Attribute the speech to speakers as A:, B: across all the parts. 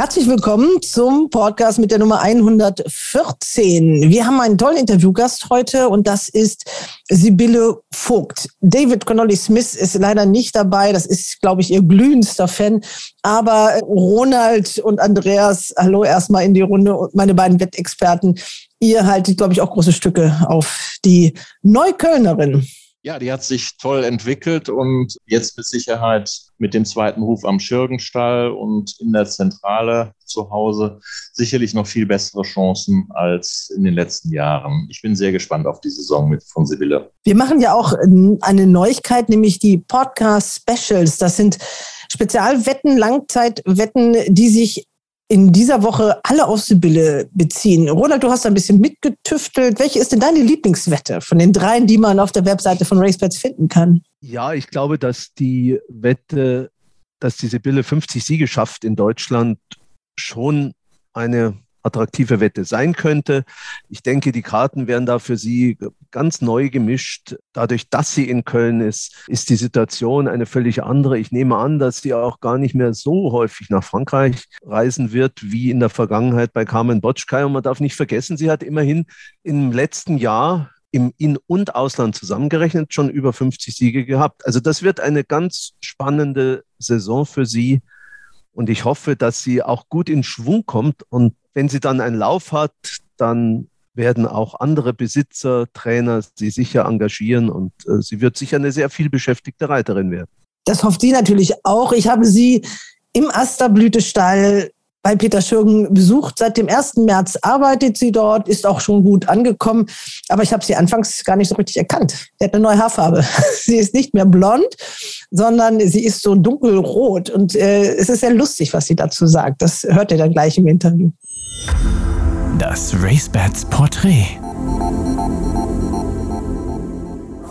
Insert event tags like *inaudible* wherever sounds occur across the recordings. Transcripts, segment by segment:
A: Herzlich willkommen zum Podcast mit der Nummer 114. Wir haben einen tollen Interviewgast heute und das ist Sibylle Vogt. David Connolly Smith ist leider nicht dabei. Das ist, glaube ich, ihr glühendster Fan. Aber Ronald und Andreas, hallo erstmal in die Runde und meine beiden Wettexperten. Ihr haltet, glaube ich, auch große Stücke auf die Neuköllnerin.
B: Ja, die hat sich toll entwickelt und jetzt mit Sicherheit mit dem zweiten Ruf am Schirgenstall und in der Zentrale zu Hause sicherlich noch viel bessere Chancen als in den letzten Jahren. Ich bin sehr gespannt auf die Saison mit von Sibylle.
A: Wir machen ja auch eine Neuigkeit, nämlich die Podcast Specials. Das sind Spezialwetten, Langzeitwetten, die sich in dieser Woche alle auf Sibylle beziehen. Ronald, du hast ein bisschen mitgetüftelt. Welche ist denn deine Lieblingswette von den dreien, die man auf der Webseite von RaceBets finden kann?
C: Ja, ich glaube, dass die Wette, dass die Sibylle 50 Siege schafft in Deutschland, schon eine attraktive Wette sein könnte. Ich denke, die Karten werden da für Sie ganz neu gemischt. Dadurch, dass sie in Köln ist, ist die Situation eine völlig andere. Ich nehme an, dass sie auch gar nicht mehr so häufig nach Frankreich reisen wird wie in der Vergangenheit bei Carmen Botschkai. Und man darf nicht vergessen, sie hat immerhin im letzten Jahr im In- und Ausland zusammengerechnet schon über 50 Siege gehabt. Also das wird eine ganz spannende Saison für sie. Und ich hoffe, dass sie auch gut in Schwung kommt und wenn sie dann einen Lauf hat, dann werden auch andere Besitzer, Trainer sie sicher engagieren und äh, sie wird sicher eine sehr viel beschäftigte Reiterin werden.
A: Das hofft sie natürlich auch. Ich habe sie im Asterblütestall bei Peter Schürgen besucht. Seit dem 1. März arbeitet sie dort, ist auch schon gut angekommen. Aber ich habe sie anfangs gar nicht so richtig erkannt. Sie hat eine neue Haarfarbe. *laughs* sie ist nicht mehr blond, sondern sie ist so dunkelrot. Und äh, es ist sehr lustig, was sie dazu sagt. Das hört ihr dann gleich im Interview.
D: Das RaceBets Porträt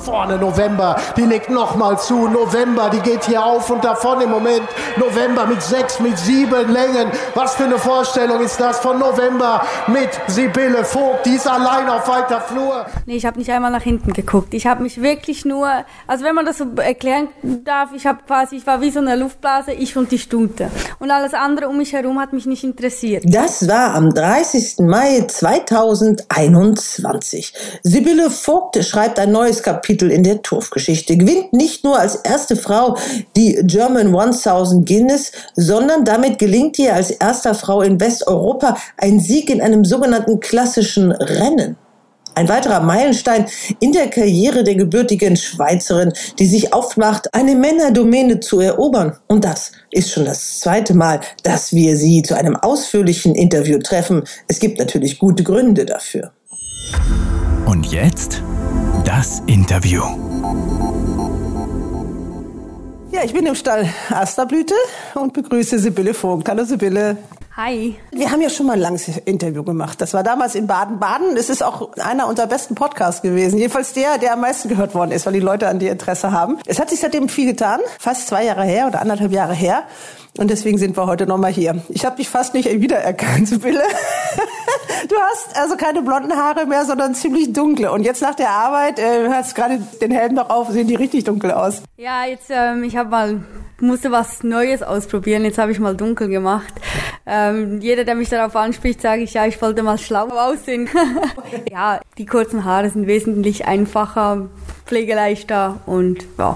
E: vorne November, die legt nochmal zu. November, die geht hier auf und davon im Moment. November mit sechs, mit sieben Längen. Was für eine Vorstellung ist das von November mit Sibylle Vogt. Die ist allein auf weiter Flur.
F: Nee, ich habe nicht einmal nach hinten geguckt. Ich habe mich wirklich nur, also wenn man das so erklären darf, ich habe quasi, ich war wie so eine Luftblase, ich und die Stute. Und alles andere um mich herum hat mich nicht interessiert.
A: Das war am 30. Mai 2021. Sibylle Vogt schreibt ein neues Kapitel Titel in der Turfgeschichte, gewinnt nicht nur als erste Frau die German 1000 Guinness, sondern damit gelingt ihr als erster Frau in Westeuropa ein Sieg in einem sogenannten klassischen Rennen. Ein weiterer Meilenstein in der Karriere der gebürtigen Schweizerin, die sich aufmacht, eine Männerdomäne zu erobern. Und das ist schon das zweite Mal, dass wir sie zu einem ausführlichen Interview treffen. Es gibt natürlich gute Gründe dafür.
D: Und jetzt das Interview.
A: Ja, ich bin im Stall Asterblüte und begrüße Sibylle Vogt. Hallo Sibylle.
F: Hi.
A: Wir haben ja schon mal ein langes Interview gemacht. Das war damals in Baden-Baden. Es ist auch einer unserer besten Podcasts gewesen. Jedenfalls der, der am meisten gehört worden ist, weil die Leute an dir Interesse haben. Es hat sich seitdem viel getan. Fast zwei Jahre her oder anderthalb Jahre her. Und deswegen sind wir heute nochmal hier. Ich habe dich fast nicht wiedererkannt, *laughs* Sibylle. Du hast also keine blonden Haare mehr, sondern ziemlich dunkle. Und jetzt nach der Arbeit, äh, hast gerade den Helm noch auf, sehen die richtig dunkel aus.
F: Ja, jetzt, ähm, ich habe mal, musste was Neues ausprobieren. Jetzt habe ich mal dunkel gemacht. Ähm, jeder, der mich darauf anspricht, sage ich, ja, ich wollte mal schlau aussehen. *laughs* ja, die kurzen Haare sind wesentlich einfacher, pflegeleichter und ja.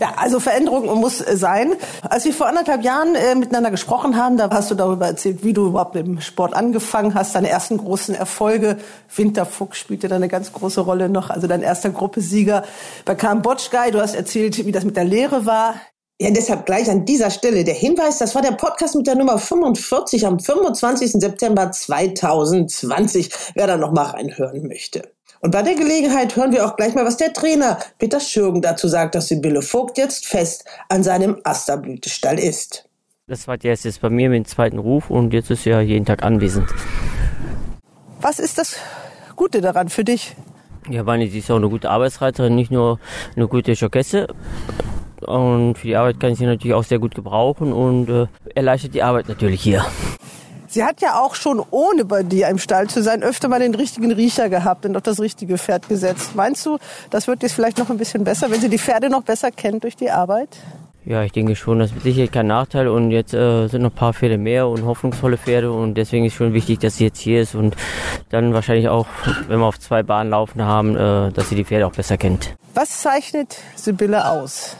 A: Ja, also Veränderung muss sein. Als wir vor anderthalb Jahren äh, miteinander gesprochen haben, da hast du darüber erzählt, wie du überhaupt im Sport angefangen hast, deine ersten großen Erfolge. Winterfuchs spielte da eine ganz große Rolle noch, also dein erster Gruppesieger bei Kambodschkai. Du hast erzählt, wie das mit der Lehre war. Ja, deshalb gleich an dieser Stelle der Hinweis, das war der Podcast mit der Nummer 45 am 25. September 2020, wer da noch mal reinhören möchte. Und bei der Gelegenheit hören wir auch gleich mal, was der Trainer Peter Schürgen dazu sagt, dass Sibylle Vogt jetzt fest an seinem Asterblütestall ist.
G: Das war jetzt ist bei mir mit dem zweiten Ruf und jetzt ist er jeden Tag anwesend.
A: Was ist das Gute daran für dich?
G: Ja, weil sie ist auch eine gute Arbeitsreiterin, nicht nur eine gute Jokesse. und für die Arbeit kann ich sie natürlich auch sehr gut gebrauchen und äh, erleichtert die Arbeit natürlich hier.
A: Sie hat ja auch schon ohne bei dir im Stall zu sein öfter mal den richtigen Riecher gehabt und auf das richtige Pferd gesetzt. Meinst du, das wird jetzt vielleicht noch ein bisschen besser, wenn sie die Pferde noch besser kennt durch die Arbeit?
G: Ja, ich denke schon, das ist sicher kein Nachteil und jetzt äh, sind noch ein paar Pferde mehr und hoffnungsvolle Pferde und deswegen ist schon wichtig, dass sie jetzt hier ist und dann wahrscheinlich auch, wenn wir auf zwei Bahnen laufen haben, äh, dass sie die Pferde auch besser kennt.
A: Was zeichnet Sibylle aus?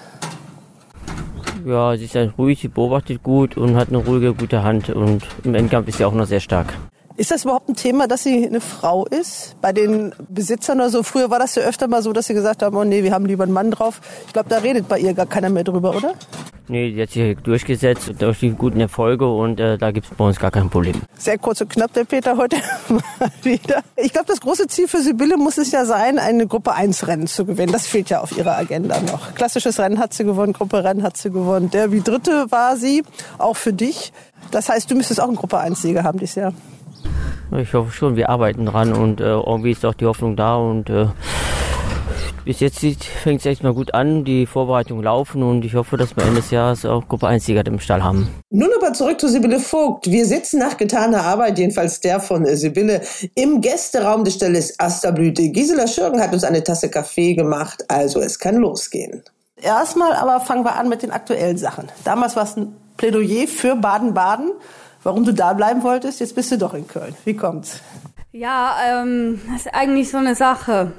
G: Ja, sie ist halt ruhig, sie beobachtet gut und hat eine ruhige, gute Hand und im Endkampf ist sie auch noch sehr stark.
A: Ist das überhaupt ein Thema, dass sie eine Frau ist? Bei den Besitzern oder so, früher war das ja öfter mal so, dass sie gesagt haben, oh nee, wir haben lieber einen Mann drauf. Ich glaube, da redet bei ihr gar keiner mehr drüber, oder?
G: Nee, die hat sich durchgesetzt durch die guten Erfolge und äh, da gibt es bei uns gar kein Problem.
A: Sehr kurz und knapp der Peter heute *laughs* mal wieder. Ich glaube, das große Ziel für Sibylle muss es ja sein, eine Gruppe 1 Rennen zu gewinnen. Das fehlt ja auf ihrer Agenda noch. Klassisches Rennen hat sie gewonnen, Gruppe Rennen hat sie gewonnen. Derby Dritte war sie, auch für dich. Das heißt, du müsstest auch einen Gruppe 1 Sieger haben dieses Jahr.
G: Ich hoffe schon, wir arbeiten dran und äh, irgendwie ist auch die Hoffnung da und äh, bis jetzt fängt es echt mal gut an, die Vorbereitungen laufen und ich hoffe, dass wir Ende des Jahres auch Gruppe 1 Sieger im Stall haben.
A: Nun aber zurück zu Sibylle Vogt. Wir sitzen nach getaner Arbeit, jedenfalls der von Sibylle, im Gästeraum des Stalles Asterblüte. Gisela Schürgen hat uns eine Tasse Kaffee gemacht, also es kann losgehen. Erstmal aber fangen wir an mit den aktuellen Sachen. Damals war es ein Plädoyer für Baden-Baden warum du da bleiben wolltest. Jetzt bist du doch in Köln. Wie kommt's?
F: Ja, ähm, das ist eigentlich so eine Sache.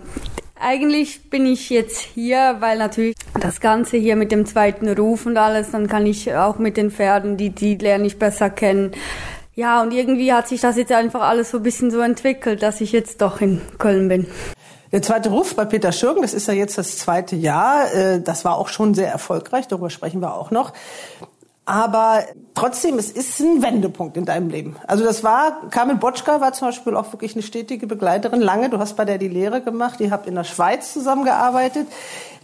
F: Eigentlich bin ich jetzt hier, weil natürlich das Ganze hier mit dem zweiten Ruf und alles, dann kann ich auch mit den Pferden, die, die lerne ich besser kennen. Ja, und irgendwie hat sich das jetzt einfach alles so ein bisschen so entwickelt, dass ich jetzt doch in Köln bin.
A: Der zweite Ruf bei Peter Schürgen, das ist ja jetzt das zweite Jahr, äh, das war auch schon sehr erfolgreich, darüber sprechen wir auch noch. Aber trotzdem, es ist ein Wendepunkt in deinem Leben. Also das war, Carmen Botschka war zum Beispiel auch wirklich eine stetige Begleiterin lange. Du hast bei der die Lehre gemacht, ihr habt in der Schweiz zusammengearbeitet.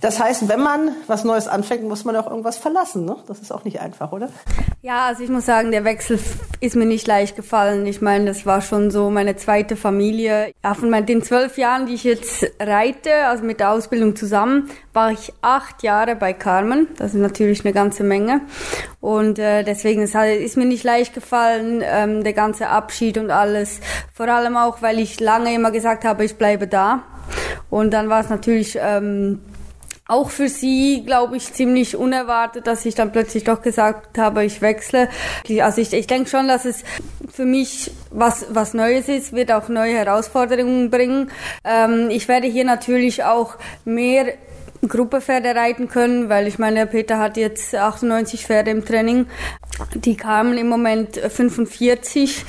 A: Das heißt, wenn man was Neues anfängt, muss man auch irgendwas verlassen. Ne? Das ist auch nicht einfach, oder?
F: Ja, also ich muss sagen, der Wechsel ist mir nicht leicht gefallen. Ich meine, das war schon so meine zweite Familie. Ja, von den zwölf Jahren, die ich jetzt reite, also mit der Ausbildung zusammen, war ich acht Jahre bei Carmen. Das ist natürlich eine ganze Menge. Und äh, deswegen ist, halt, ist mir nicht leicht gefallen, ähm, der ganze Abschied und alles. Vor allem auch, weil ich lange immer gesagt habe, ich bleibe da. Und dann war es natürlich... Ähm, auch für sie, glaube ich, ziemlich unerwartet, dass ich dann plötzlich doch gesagt habe, ich wechsle. Also ich, ich denke schon, dass es für mich was, was Neues ist, wird auch neue Herausforderungen bringen. Ähm, ich werde hier natürlich auch mehr Gruppepferde reiten können, weil ich meine, Peter hat jetzt 98 Pferde im Training. Die kamen im Moment 45.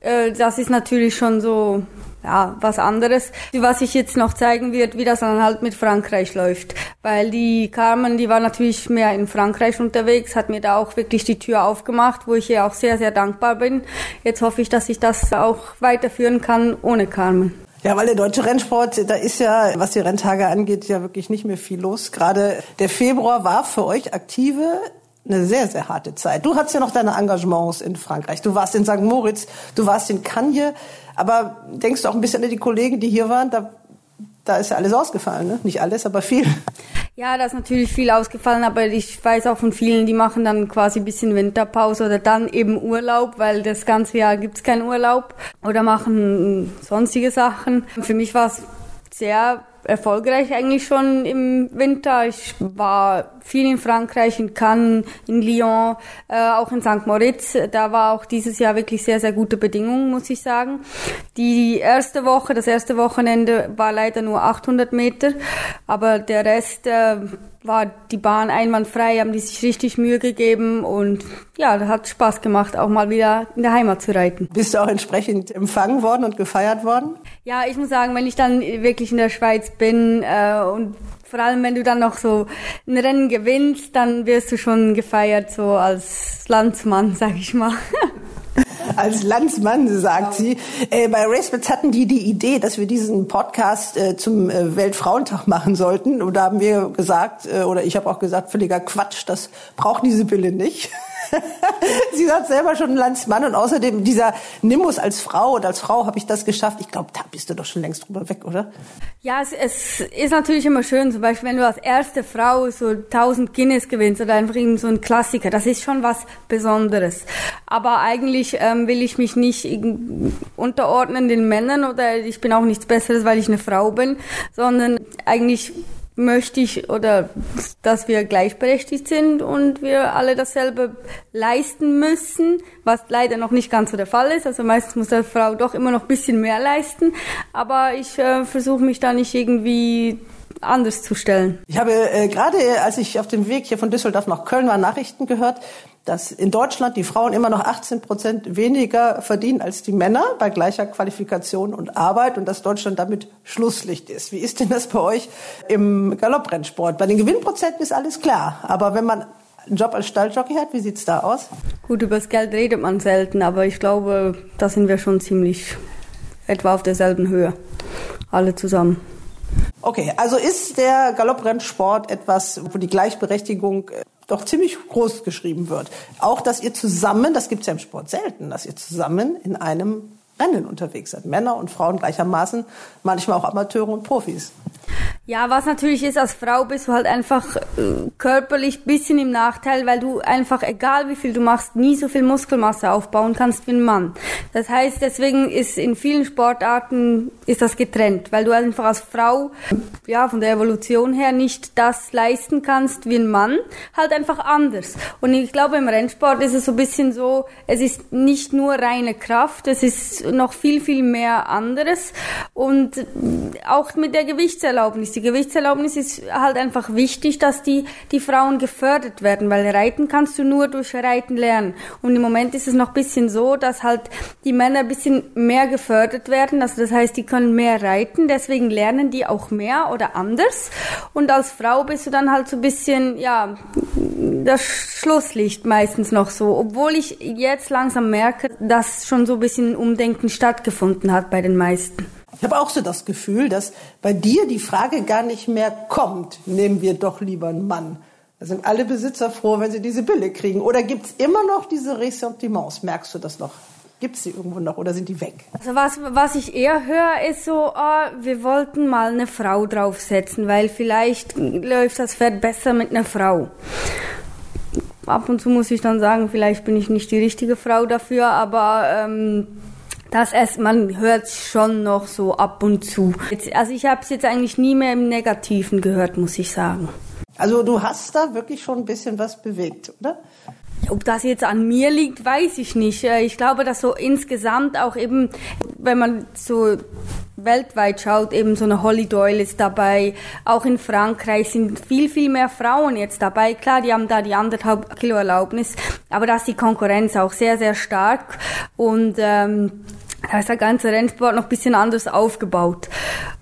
F: Äh, das ist natürlich schon so ja, was anderes. Was ich jetzt noch zeigen wird, wie das dann halt mit Frankreich läuft. Weil die Carmen, die war natürlich mehr in Frankreich unterwegs, hat mir da auch wirklich die Tür aufgemacht, wo ich ihr auch sehr, sehr dankbar bin. Jetzt hoffe ich, dass ich das auch weiterführen kann ohne Carmen.
A: Ja, weil der deutsche Rennsport, da ist ja, was die Renntage angeht, ja wirklich nicht mehr viel los. Gerade der Februar war für euch Aktive eine sehr, sehr harte Zeit. Du hattest ja noch deine Engagements in Frankreich. Du warst in St. Moritz, du warst in Cannes. Aber denkst du auch ein bisschen an die Kollegen, die hier waren? Da, da ist ja alles ausgefallen, ne? Nicht alles, aber viel.
F: Ja, da ist natürlich viel ausgefallen, aber ich weiß auch von vielen, die machen dann quasi ein bisschen Winterpause oder dann eben Urlaub, weil das ganze Jahr gibt's keinen Urlaub oder machen sonstige Sachen. Für mich war es sehr erfolgreich eigentlich schon im Winter. Ich war viel in Frankreich, in Cannes, in Lyon, äh, auch in St. Moritz. Da war auch dieses Jahr wirklich sehr, sehr gute Bedingungen, muss ich sagen. Die erste Woche, das erste Wochenende war leider nur 800 Meter, aber der Rest äh, war die Bahn einwandfrei, haben die sich richtig Mühe gegeben und ja, das hat Spaß gemacht, auch mal wieder in der Heimat zu reiten.
A: Bist du auch entsprechend empfangen worden und gefeiert worden?
F: Ja, ich muss sagen, wenn ich dann wirklich in der Schweiz bin äh, und vor allem wenn du dann noch so ein Rennen gewinnst, dann wirst du schon gefeiert so als Landsmann, *laughs* sag ich mal. *laughs*
A: als Landsmann, sagt sie. Äh, bei RaceBits hatten die die Idee, dass wir diesen Podcast äh, zum äh, Weltfrauentag machen sollten. Und da haben wir gesagt, äh, oder ich habe auch gesagt, völliger Quatsch, das braucht diese Sibylle nicht. *laughs* *laughs* Sie hat selber schon Landsmann und außerdem dieser Nimbus als Frau und als Frau habe ich das geschafft. Ich glaube, da bist du doch schon längst drüber weg, oder?
F: Ja, es, es ist natürlich immer schön, zum Beispiel, wenn du als erste Frau so 1000 Guinness gewinnst oder einfach so ein Klassiker. Das ist schon was Besonderes. Aber eigentlich ähm, will ich mich nicht unterordnen den Männern oder ich bin auch nichts Besseres, weil ich eine Frau bin, sondern eigentlich möchte ich oder dass wir gleichberechtigt sind und wir alle dasselbe leisten müssen, was leider noch nicht ganz so der Fall ist. Also meistens muss der Frau doch immer noch ein bisschen mehr leisten, aber ich äh, versuche mich da nicht irgendwie anders zu stellen.
A: Ich habe äh, gerade, als ich auf dem Weg hier von Düsseldorf nach Köln war, Nachrichten gehört, dass in Deutschland die Frauen immer noch 18 Prozent weniger verdienen als die Männer bei gleicher Qualifikation und Arbeit und dass Deutschland damit Schlusslicht ist. Wie ist denn das bei euch im Galopprennsport? Bei den Gewinnprozenten ist alles klar, aber wenn man einen Job als Stalljockey hat, wie sieht's da aus?
F: Gut, über das Geld redet man selten, aber ich glaube, da sind wir schon ziemlich etwa auf derselben Höhe, alle zusammen.
A: Okay, also ist der Galopprennsport etwas, wo die Gleichberechtigung äh, doch ziemlich groß geschrieben wird. Auch, dass ihr zusammen, das gibt es ja im Sport selten, dass ihr zusammen in einem Rennen unterwegs seid. Männer und Frauen gleichermaßen, manchmal auch Amateure und Profis.
F: Ja, was natürlich ist, als Frau bist du halt einfach äh, körperlich bisschen im Nachteil, weil du einfach, egal wie viel du machst, nie so viel Muskelmasse aufbauen kannst wie ein Mann. Das heißt, deswegen ist in vielen Sportarten ist das getrennt, weil du einfach als Frau, ja, von der Evolution her nicht das leisten kannst wie ein Mann, halt einfach anders. Und ich glaube, im Rennsport ist es so ein bisschen so, es ist nicht nur reine Kraft, es ist noch viel, viel mehr anderes. Und auch mit der Gewichtserlaubnis die Gewichtserlaubnis ist halt einfach wichtig, dass die, die Frauen gefördert werden, weil Reiten kannst du nur durch Reiten lernen. Und im Moment ist es noch ein bisschen so, dass halt die Männer ein bisschen mehr gefördert werden. Also das heißt, die können mehr reiten, deswegen lernen die auch mehr oder anders. Und als Frau bist du dann halt so ein bisschen, ja, das Schlusslicht meistens noch so. Obwohl ich jetzt langsam merke, dass schon so ein bisschen Umdenken stattgefunden hat bei den meisten.
A: Ich habe auch so das Gefühl, dass bei dir die Frage gar nicht mehr kommt, nehmen wir doch lieber einen Mann. Da sind alle Besitzer froh, wenn sie diese Bille kriegen. Oder gibt es immer noch diese Ressentiments? Merkst du das noch? Gibt es die irgendwo noch oder sind die weg?
F: Also was, was ich eher höre, ist so, oh, wir wollten mal eine Frau draufsetzen, weil vielleicht läuft das Pferd besser mit einer Frau. Ab und zu muss ich dann sagen, vielleicht bin ich nicht die richtige Frau dafür, aber ähm, das erst, man hört schon noch so ab und zu. Jetzt, also ich habe es jetzt eigentlich nie mehr im Negativen gehört, muss ich sagen.
A: Also du hast da wirklich schon ein bisschen was bewegt, oder?
F: Ob das jetzt an mir liegt, weiß ich nicht. Äh, ich glaube, dass so insgesamt auch eben, wenn man so weltweit schaut, eben so eine Holly Doyle ist dabei. Auch in Frankreich sind viel, viel mehr Frauen jetzt dabei. Klar, die haben da die anderthalb Kilo Erlaubnis, aber da ist die Konkurrenz auch sehr, sehr stark und ähm, da ist der ganze Rennsport noch ein bisschen anders aufgebaut.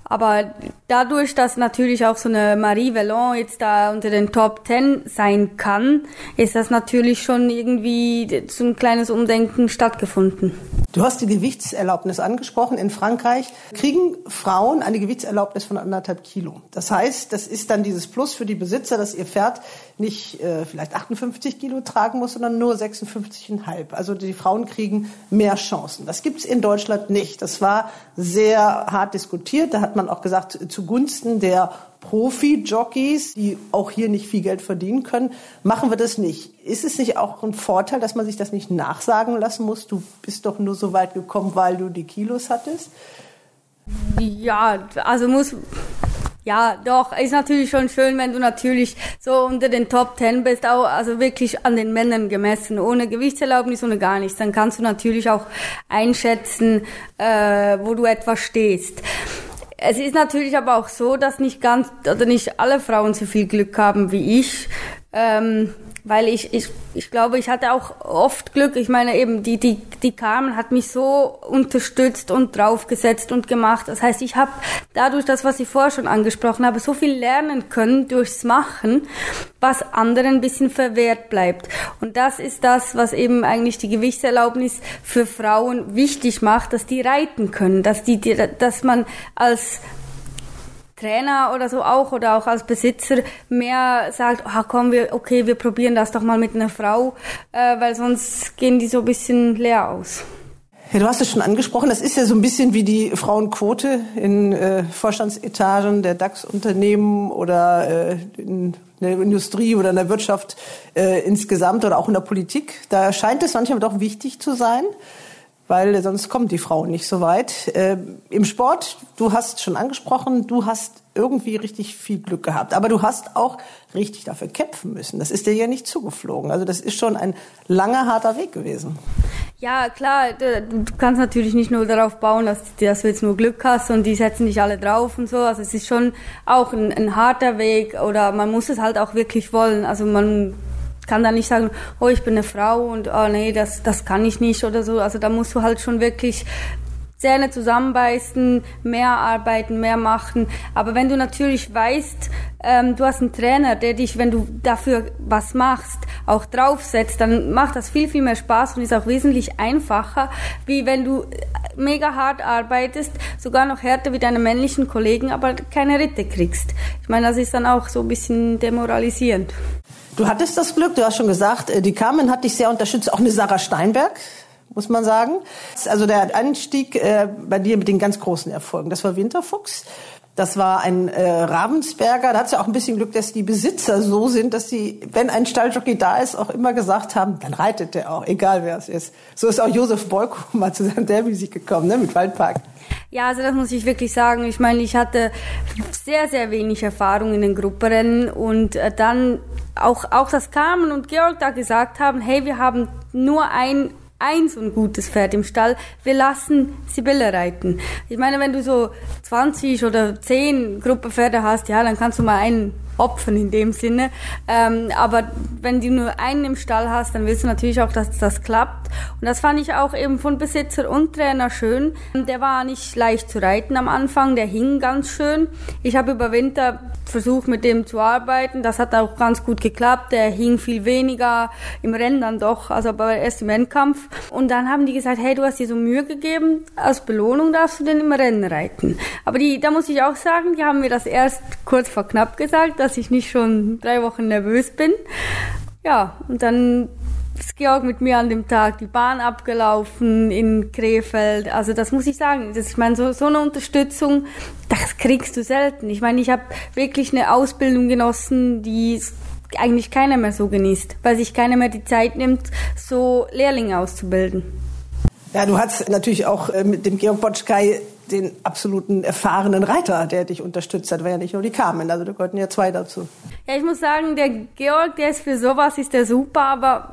F: Aber dadurch, dass natürlich auch so eine Marie Vellon jetzt da unter den Top Ten sein kann, ist das natürlich schon irgendwie so ein kleines Umdenken stattgefunden.
A: Du hast die Gewichtserlaubnis angesprochen. In Frankreich kriegen Frauen eine Gewichtserlaubnis von anderthalb Kilo. Das heißt, das ist dann dieses Plus für die Besitzer, dass ihr Pferd nicht äh, vielleicht 58 Kilo tragen muss, sondern nur 56,5. Also die Frauen kriegen mehr Chancen. Das gibt's in Deutschland nicht. Das war sehr hart diskutiert. Da hat man auch gesagt, zugunsten der Profi-Jockeys, die auch hier nicht viel Geld verdienen können, machen wir das nicht. Ist es nicht auch ein Vorteil, dass man sich das nicht nachsagen lassen muss? Du bist doch nur so weit gekommen, weil du die Kilos hattest?
F: Ja, also muss, ja, doch, ist natürlich schon schön, wenn du natürlich so unter den Top Ten bist, auch, also wirklich an den Männern gemessen, ohne Gewichtserlaubnis, ohne gar nichts. Dann kannst du natürlich auch einschätzen, äh, wo du etwa stehst. Es ist natürlich aber auch so, dass nicht ganz, oder nicht alle Frauen so viel Glück haben wie ich. Ähm, weil ich, ich, ich glaube, ich hatte auch oft Glück. Ich meine eben, die, die, die Carmen hat mich so unterstützt und draufgesetzt und gemacht. Das heißt, ich habe dadurch das, was ich vorher schon angesprochen habe, so viel lernen können durchs Machen, was anderen ein bisschen verwehrt bleibt. Und das ist das, was eben eigentlich die Gewichtserlaubnis für Frauen wichtig macht, dass die reiten können, dass die, dass man als Trainer oder so auch oder auch als Besitzer mehr sagt, ah, komm, wir, okay, wir probieren das doch mal mit einer Frau, äh, weil sonst gehen die so ein bisschen leer aus.
A: Ja, du hast es schon angesprochen, das ist ja so ein bisschen wie die Frauenquote in äh, Vorstandsetagen der DAX-Unternehmen oder äh, in der Industrie oder in der Wirtschaft äh, insgesamt oder auch in der Politik. Da scheint es manchmal doch wichtig zu sein weil sonst kommen die Frauen nicht so weit. Äh, Im Sport, du hast schon angesprochen, du hast irgendwie richtig viel Glück gehabt, aber du hast auch richtig dafür kämpfen müssen. Das ist dir ja nicht zugeflogen. Also das ist schon ein langer, harter Weg gewesen.
F: Ja, klar, du kannst natürlich nicht nur darauf bauen, dass, dass du jetzt nur Glück hast und die setzen dich alle drauf und so. Also es ist schon auch ein, ein harter Weg oder man muss es halt auch wirklich wollen. Also man kann da nicht sagen, oh, ich bin eine Frau und oh nee, das, das kann ich nicht oder so. Also da musst du halt schon wirklich Zähne zusammenbeißen, mehr arbeiten, mehr machen. Aber wenn du natürlich weißt, ähm, du hast einen Trainer, der dich, wenn du dafür was machst, auch draufsetzt, dann macht das viel, viel mehr Spaß und ist auch wesentlich einfacher, wie wenn du mega hart arbeitest, sogar noch härter wie deine männlichen Kollegen, aber keine Ritte kriegst. Ich meine, das ist dann auch so ein bisschen demoralisierend.
A: Du hattest das Glück, du hast schon gesagt, äh, die Carmen hat dich sehr unterstützt, auch eine Sarah Steinberg, muss man sagen. Also der Anstieg äh, bei dir mit den ganz großen Erfolgen, das war Winterfuchs. Das war ein äh, Ravensberger. Da hat ja auch ein bisschen Glück, dass die Besitzer so sind, dass sie, wenn ein Stalljockey da ist, auch immer gesagt haben, dann reitet der auch, egal wer es ist. So ist auch Josef Boyko mal zu seinem Derby-Sieg gekommen, ne, mit Waldpark.
F: Ja, also das muss ich wirklich sagen. Ich meine, ich hatte sehr, sehr wenig Erfahrung in den Gruppenrennen und äh, dann auch, auch das Carmen und Georg da gesagt haben, hey, wir haben nur ein ein so ein gutes Pferd im Stall. Wir lassen Sibylle reiten. Ich meine, wenn du so 20 oder 10 Gruppenpferde hast, ja, dann kannst du mal einen opfern in dem Sinne. Ähm, aber wenn du nur einen im Stall hast, dann willst du natürlich auch, dass das klappt. Und das fand ich auch eben von Besitzer und Trainer schön. Der war nicht leicht zu reiten am Anfang, der hing ganz schön. Ich habe über Winter versucht, mit dem zu arbeiten. Das hat auch ganz gut geklappt. Der hing viel weniger im Rennen dann doch, also aber erst im Endkampf. Und dann haben die gesagt, hey, du hast dir so Mühe gegeben, als Belohnung darfst du den im Rennen reiten. Aber die, da muss ich auch sagen, die haben mir das erst kurz vor knapp gesagt, dass ich nicht schon drei Wochen nervös bin. Ja, und dann ist Georg mit mir an dem Tag die Bahn abgelaufen in Krefeld. Also das muss ich sagen. Das, ich meine, so, so eine Unterstützung, das kriegst du selten. Ich meine, ich habe wirklich eine Ausbildung genossen, die eigentlich keiner mehr so genießt, weil sich keiner mehr die Zeit nimmt, so Lehrlinge auszubilden.
A: Ja, du hast natürlich auch äh, mit dem Georg Botschkai den absoluten erfahrenen Reiter, der dich unterstützt hat, war ja nicht nur die Carmen, also da gehörten ja zwei dazu.
F: Ja, ich muss sagen, der Georg, der ist für sowas, ist der super, aber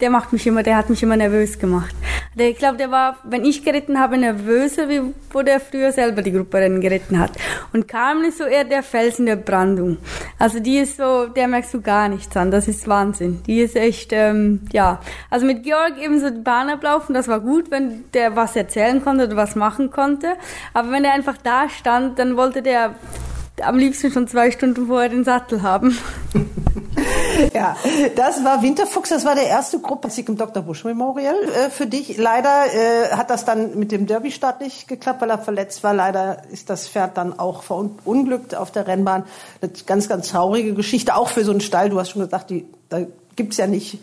F: der macht mich immer, der hat mich immer nervös gemacht. Der, ich glaube, der war, wenn ich geritten habe, nervöser, wie wo der früher selber die Grupperennen geritten hat. Und Carmen ist so eher der Fels in der Brandung. Also die ist so, der merkst du gar nichts an. Das ist Wahnsinn. Die ist echt, ähm, ja. Also mit Georg eben so die Bahn ablaufen, das war gut, wenn der was erzählen konnte oder was machen konnte. Aber wenn er einfach da stand, dann wollte der am liebsten schon zwei Stunden vorher den Sattel haben. *laughs*
A: ja, das war Winterfuchs, das war der erste Gruppensieg im Dr. Busch Memorial äh, für dich. Leider äh, hat das dann mit dem Derby-Start nicht geklappt, weil er verletzt war. Leider ist das Pferd dann auch verunglückt auf der Rennbahn. Eine ganz, ganz traurige Geschichte, auch für so einen Stall. Du hast schon gesagt, die, da gibt's ja nicht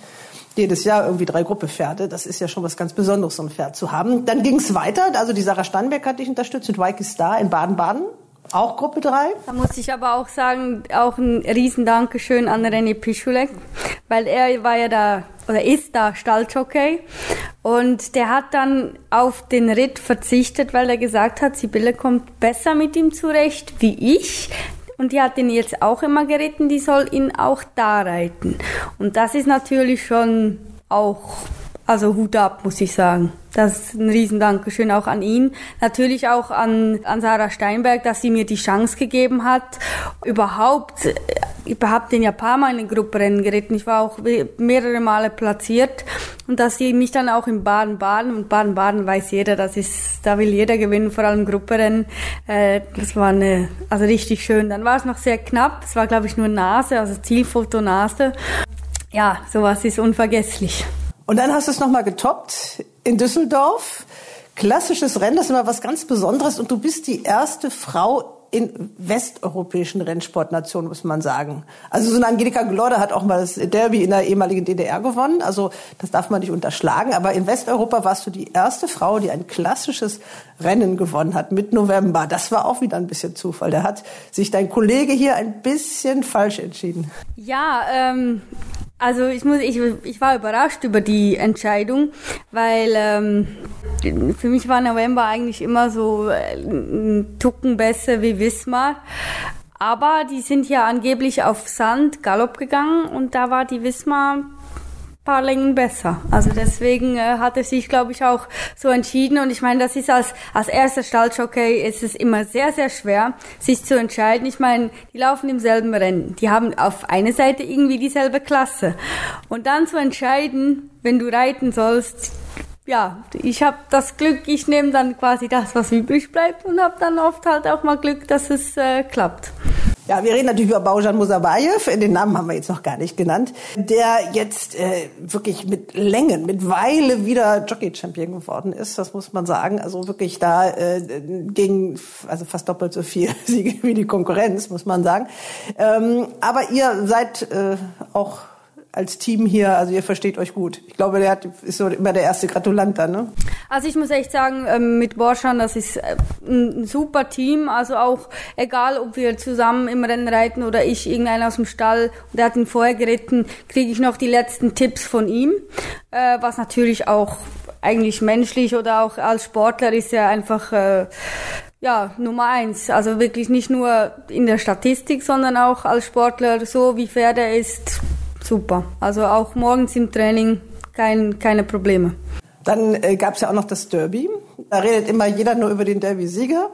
A: jedes Jahr irgendwie drei Gruppepferde. Das ist ja schon was ganz Besonderes, so ein Pferd zu haben. Dann ging's weiter. Also die Sarah Steinberg hat dich unterstützt mit Waike Star in Baden-Baden. Auch Gruppe 3?
F: Da muss ich aber auch sagen, auch ein riesen Dankeschön an René Pischulek, weil er war ja da, oder ist da Stalljockey und der hat dann auf den Ritt verzichtet, weil er gesagt hat, Sibylle kommt besser mit ihm zurecht wie ich. Und die hat ihn jetzt auch immer geritten, die soll ihn auch da reiten. Und das ist natürlich schon auch also Hut ab, muss ich sagen. Das ist ein Riesendankeschön auch an ihn. Natürlich auch an, an Sarah Steinberg, dass sie mir die Chance gegeben hat. Überhaupt, ich habe den ja paar Mal in den Gruppenrennen geritten. Ich war auch mehrere Male platziert. Und dass sie mich dann auch in Baden-Baden, und Baden-Baden weiß jeder, das ist, da will jeder gewinnen, vor allem Gruppenrennen. Äh, das war eine, also richtig schön. Dann war es noch sehr knapp. Es war, glaube ich, nur Nase, also Zielfoto Nase. Ja, sowas ist unvergesslich.
A: Und dann hast du es nochmal getoppt in Düsseldorf. Klassisches Rennen, das ist immer was ganz Besonderes. Und du bist die erste Frau in westeuropäischen Rennsportnationen, muss man sagen. Also so eine Angelika Glodder hat auch mal das Derby in der ehemaligen DDR gewonnen. Also das darf man nicht unterschlagen. Aber in Westeuropa warst du die erste Frau, die ein klassisches Rennen gewonnen hat mit November. Das war auch wieder ein bisschen Zufall. Da hat sich dein Kollege hier ein bisschen falsch entschieden.
F: Ja, ähm, also ich muss, ich, ich war überrascht über die Entscheidung, weil ähm, für mich war November eigentlich immer so äh, ein Tucken besser wie Wismar. Aber die sind ja angeblich auf Sand Galopp gegangen und da war die Wismar paar Längen besser. Also deswegen äh, hat er sich, glaube ich, auch so entschieden. Und ich meine, das ist als, als erster Stalljockey ist es immer sehr, sehr schwer, sich zu entscheiden. Ich meine, die laufen im selben Rennen. Die haben auf einer Seite irgendwie dieselbe Klasse. Und dann zu entscheiden, wenn du reiten sollst, ja, ich habe das Glück, ich nehme dann quasi das, was übrig bleibt und habe dann oft halt auch mal Glück, dass es äh, klappt.
A: Ja, wir reden natürlich über Baujan Musabayev, den Namen haben wir jetzt noch gar nicht genannt, der jetzt äh, wirklich mit Längen, mit Weile wieder Jockey-Champion geworden ist, das muss man sagen. Also wirklich da äh, gegen, also fast doppelt so viel *laughs* Siege wie die Konkurrenz, muss man sagen. Ähm, aber ihr seid äh, auch als Team hier, also ihr versteht euch gut. Ich glaube, der hat, ist so immer der erste Gratulant dann, ne?
F: Also ich muss echt sagen, ähm, mit Borschan, das ist äh, ein super Team. Also auch egal, ob wir zusammen im Rennen reiten oder ich irgendeinen aus dem Stall der hat ihn vorher geritten, kriege ich noch die letzten Tipps von ihm. Äh, was natürlich auch eigentlich menschlich oder auch als Sportler ist ja einfach äh, ja, Nummer eins. Also wirklich nicht nur in der Statistik, sondern auch als Sportler so, wie der ist, super. Also auch morgens im Training kein, keine Probleme.
A: Dann äh, gab es ja auch noch das Derby. Da redet immer jeder nur über den Derby-Sieger.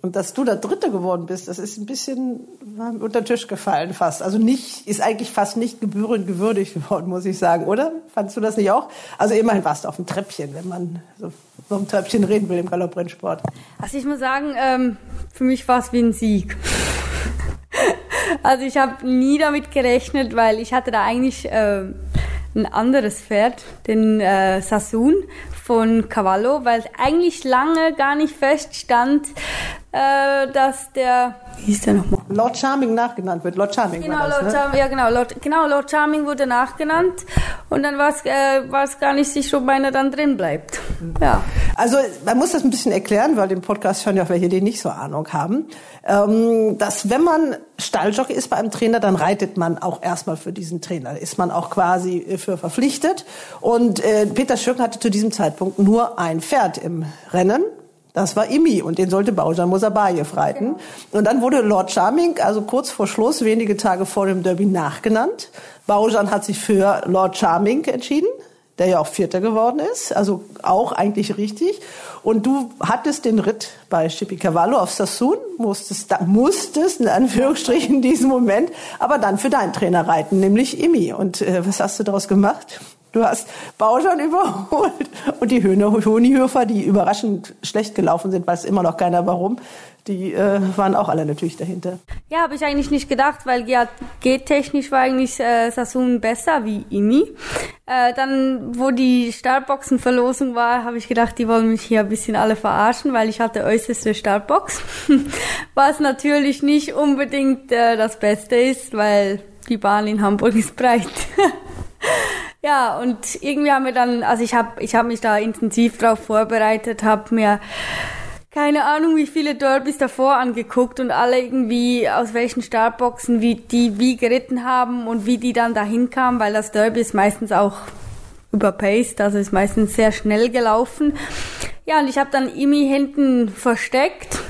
A: Und dass du da Dritte geworden bist, das ist ein bisschen unter den Tisch gefallen fast. Also nicht, ist eigentlich fast nicht gebührend gewürdigt geworden, muss ich sagen, oder? Fandst du das nicht auch? Also immerhin warst du auf dem Treppchen, wenn man so vom Treppchen reden will im Galopprennsport.
F: Also ich muss sagen, ähm, für mich war es wie ein Sieg. *laughs* Also ich habe nie damit gerechnet, weil ich hatte da eigentlich äh, ein anderes Pferd, den äh, Sassoon von Cavallo, weil eigentlich lange gar nicht feststand, äh, dass der
A: wie hieß der nochmal? Lord Charming nachgenannt wird. Lord Charming
F: genau,
A: war das,
F: Lord
A: ne?
F: Charming, ja genau, Lord, genau, Lord Charming wurde nachgenannt und dann war es äh, war's gar nicht sicher, ob einer dann drin bleibt. Ja.
A: Also man muss das ein bisschen erklären, weil den Podcast hören ja auch welche, die nicht so Ahnung haben, ähm, dass wenn man Stalljockey ist bei einem Trainer, dann reitet man auch erstmal für diesen Trainer. Da ist man auch quasi äh, für verpflichtet. Und äh, Peter Schürken hatte zu diesem Zeitpunkt nur ein Pferd im Rennen. Das war Imi und den sollte Baujan Mosabayev reiten. Und dann wurde Lord Charming, also kurz vor Schluss, wenige Tage vor dem Derby nachgenannt. Baujan hat sich für Lord Charming entschieden, der ja auch Vierter geworden ist, also auch eigentlich richtig. Und du hattest den Ritt bei Chippy Cavallo auf Sassoon, musstest, musstest in Anführungsstrichen in diesem Moment, aber dann für deinen Trainer reiten, nämlich Imi. Und äh, was hast du daraus gemacht? Du hast Bauschon *laughs* überholt und die Honihöfer, die überraschend schlecht gelaufen sind, weiß immer noch keiner warum, die äh, waren auch alle natürlich dahinter.
F: Ja, habe ich eigentlich nicht gedacht, weil ja, G-technisch war eigentlich äh, Sassoon besser wie Imi. Äh, dann, wo die Startboxenverlosung war, habe ich gedacht, die wollen mich hier ein bisschen alle verarschen, weil ich hatte äußerste Startbox. *laughs* Was natürlich nicht unbedingt äh, das Beste ist, weil die Bahn in Hamburg ist breit. *laughs* Ja, und irgendwie haben wir dann, also ich habe ich hab mich da intensiv drauf vorbereitet, habe mir keine Ahnung, wie viele Derbys davor angeguckt und alle irgendwie aus welchen Startboxen wie die wie geritten haben und wie die dann dahin kamen, weil das Derby ist meistens auch überpaced, also ist meistens sehr schnell gelaufen. Ja, und ich habe dann Imi hinten versteckt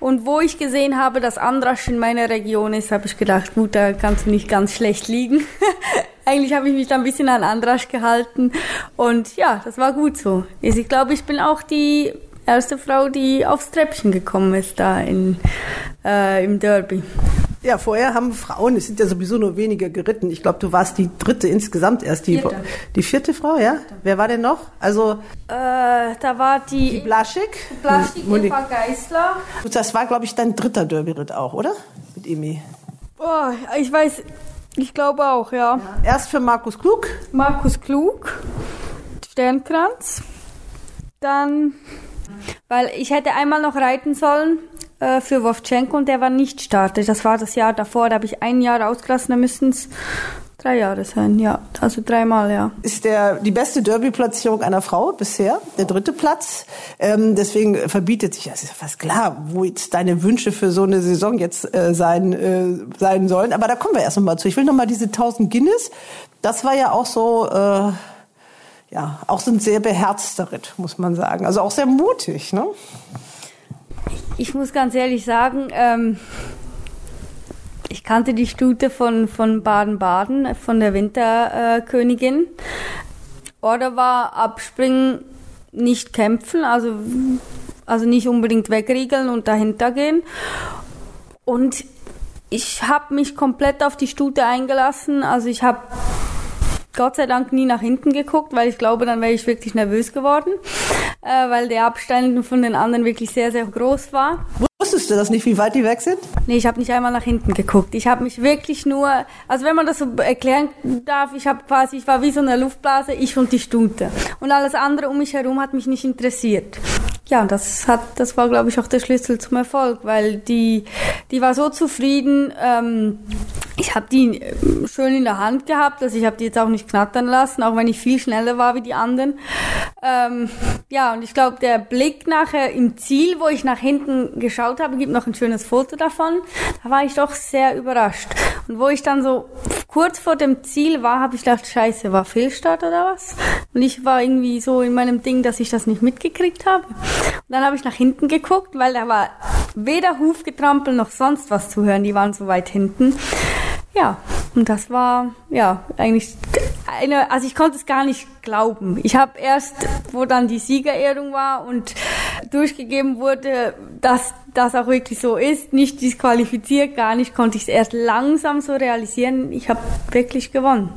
F: und wo ich gesehen habe, dass Andrasch in meiner Region ist, habe ich gedacht, gut, da kannst du nicht ganz schlecht liegen. *laughs* Eigentlich habe ich mich da ein bisschen an Andrasch gehalten. Und ja, das war gut so. Ich glaube, ich bin auch die erste Frau, die aufs Treppchen gekommen ist da in, äh, im Derby.
A: Ja, vorher haben Frauen, es sind ja sowieso nur wenige geritten. Ich glaube, du warst die dritte insgesamt erst. Die
F: Vierte.
A: die vierte Frau, ja? Wer war denn noch? Also
F: Äh, da war die,
A: die Blaschik.
F: Plastik
A: Moni-
F: Eva Geisler.
A: Das war, glaube ich, dein dritter Derby-Ritt auch, oder? Mit Emi.
F: Oh, ich weiß, ich glaube auch, ja.
A: Erst für Markus Klug.
F: Markus Klug, Sternkranz. Dann, weil ich hätte einmal noch reiten sollen, äh, für Wovchenko und der war nicht Starter. Das war das Jahr davor, da habe ich ein Jahr ausgelassen, da müssten es Drei Jahre sein, ja. Also dreimal, ja.
A: Ist der die beste Derby-Platzierung einer Frau bisher, der dritte Platz. Ähm, deswegen verbietet sich, das ist ja fast klar, wo jetzt deine Wünsche für so eine Saison jetzt äh, sein, äh, sein sollen. Aber da kommen wir erst noch mal zu. Ich will noch mal diese 1000 Guinness. Das war ja auch so, äh, ja, auch so ein sehr beherzter Ritt, muss man sagen. Also auch sehr mutig, ne?
F: Ich muss ganz ehrlich sagen, ähm, ich kannte die Stute von, Baden-Baden, von der Winterkönigin. Order war abspringen, nicht kämpfen, also, also nicht unbedingt wegriegeln und dahinter gehen. Und ich habe mich komplett auf die Stute eingelassen. Also ich habe Gott sei Dank nie nach hinten geguckt, weil ich glaube, dann wäre ich wirklich nervös geworden, äh, weil der Abstand von den anderen wirklich sehr, sehr groß war.
A: Wusstest du das nicht, wie weit die weg sind?
F: Nee, ich habe nicht einmal nach hinten geguckt. Ich habe mich wirklich nur, also wenn man das so erklären darf, ich habe quasi, ich war wie so eine Luftblase, ich und die Stute. Und alles andere um mich herum hat mich nicht interessiert. Ja, das hat, das war, glaube ich, auch der Schlüssel zum Erfolg, weil die, die war so zufrieden. Ähm, ich habe die äh, schön in der Hand gehabt, also ich habe die jetzt auch nicht knattern lassen, auch wenn ich viel schneller war wie die anderen. Ähm, ja, und ich glaube, der Blick nachher im Ziel, wo ich nach hinten geschaut habe, gibt noch ein schönes Foto davon. Da war ich doch sehr überrascht. Und wo ich dann so kurz vor dem Ziel war, habe ich gedacht, scheiße, war Fehlstart oder was? Und ich war irgendwie so in meinem Ding, dass ich das nicht mitgekriegt habe. Und dann habe ich nach hinten geguckt, weil da war weder Hufgetrampel noch sonst was zu hören. Die waren so weit hinten. Ja, und das war ja eigentlich eine, also ich konnte es gar nicht glauben. Ich habe erst, wo dann die Siegerehrung war und durchgegeben wurde, dass das auch wirklich so ist, nicht disqualifiziert, gar nicht, konnte ich es erst langsam so realisieren. Ich habe wirklich gewonnen.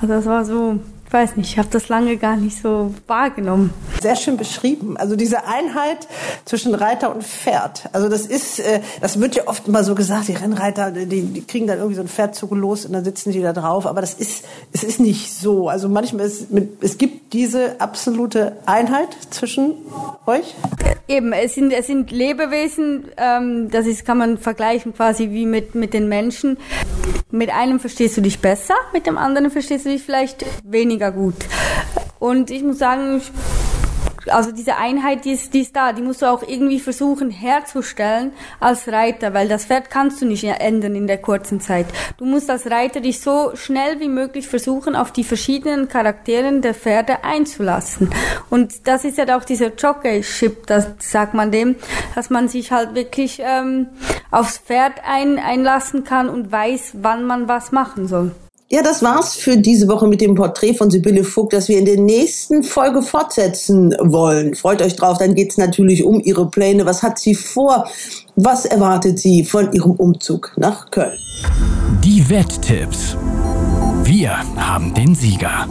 F: Also das war so weiß nicht, ich habe das lange gar nicht so wahrgenommen.
A: Sehr schön beschrieben. Also diese Einheit zwischen Reiter und Pferd. Also das ist, äh, das wird ja oft immer so gesagt, die Rennreiter, die, die kriegen dann irgendwie so ein Pferd zugelost und dann sitzen die da drauf. Aber das ist, es ist nicht so. Also manchmal ist, es gibt diese absolute Einheit zwischen euch.
F: Eben, es sind, es sind Lebewesen, ähm, das ist, kann man vergleichen quasi wie mit, mit den Menschen. Mit einem verstehst du dich besser, mit dem anderen verstehst du dich vielleicht weniger gut. Und ich muss sagen, also diese Einheit, die ist, die ist da, die musst du auch irgendwie versuchen herzustellen als Reiter, weil das Pferd kannst du nicht ändern in der kurzen Zeit. Du musst als Reiter dich so schnell wie möglich versuchen, auf die verschiedenen Charakteren der Pferde einzulassen. Und das ist ja auch dieser Jockeyship, das sagt man dem, dass man sich halt wirklich ähm, aufs Pferd ein, einlassen kann und weiß, wann man was machen soll.
A: Ja, das war's für diese Woche mit dem Porträt von Sibylle Vogt, das wir in der nächsten Folge fortsetzen wollen. Freut euch drauf, dann geht's natürlich um ihre Pläne. Was hat sie vor? Was erwartet sie von ihrem Umzug nach Köln?
D: Die Wetttipps. Wir haben den Sieger.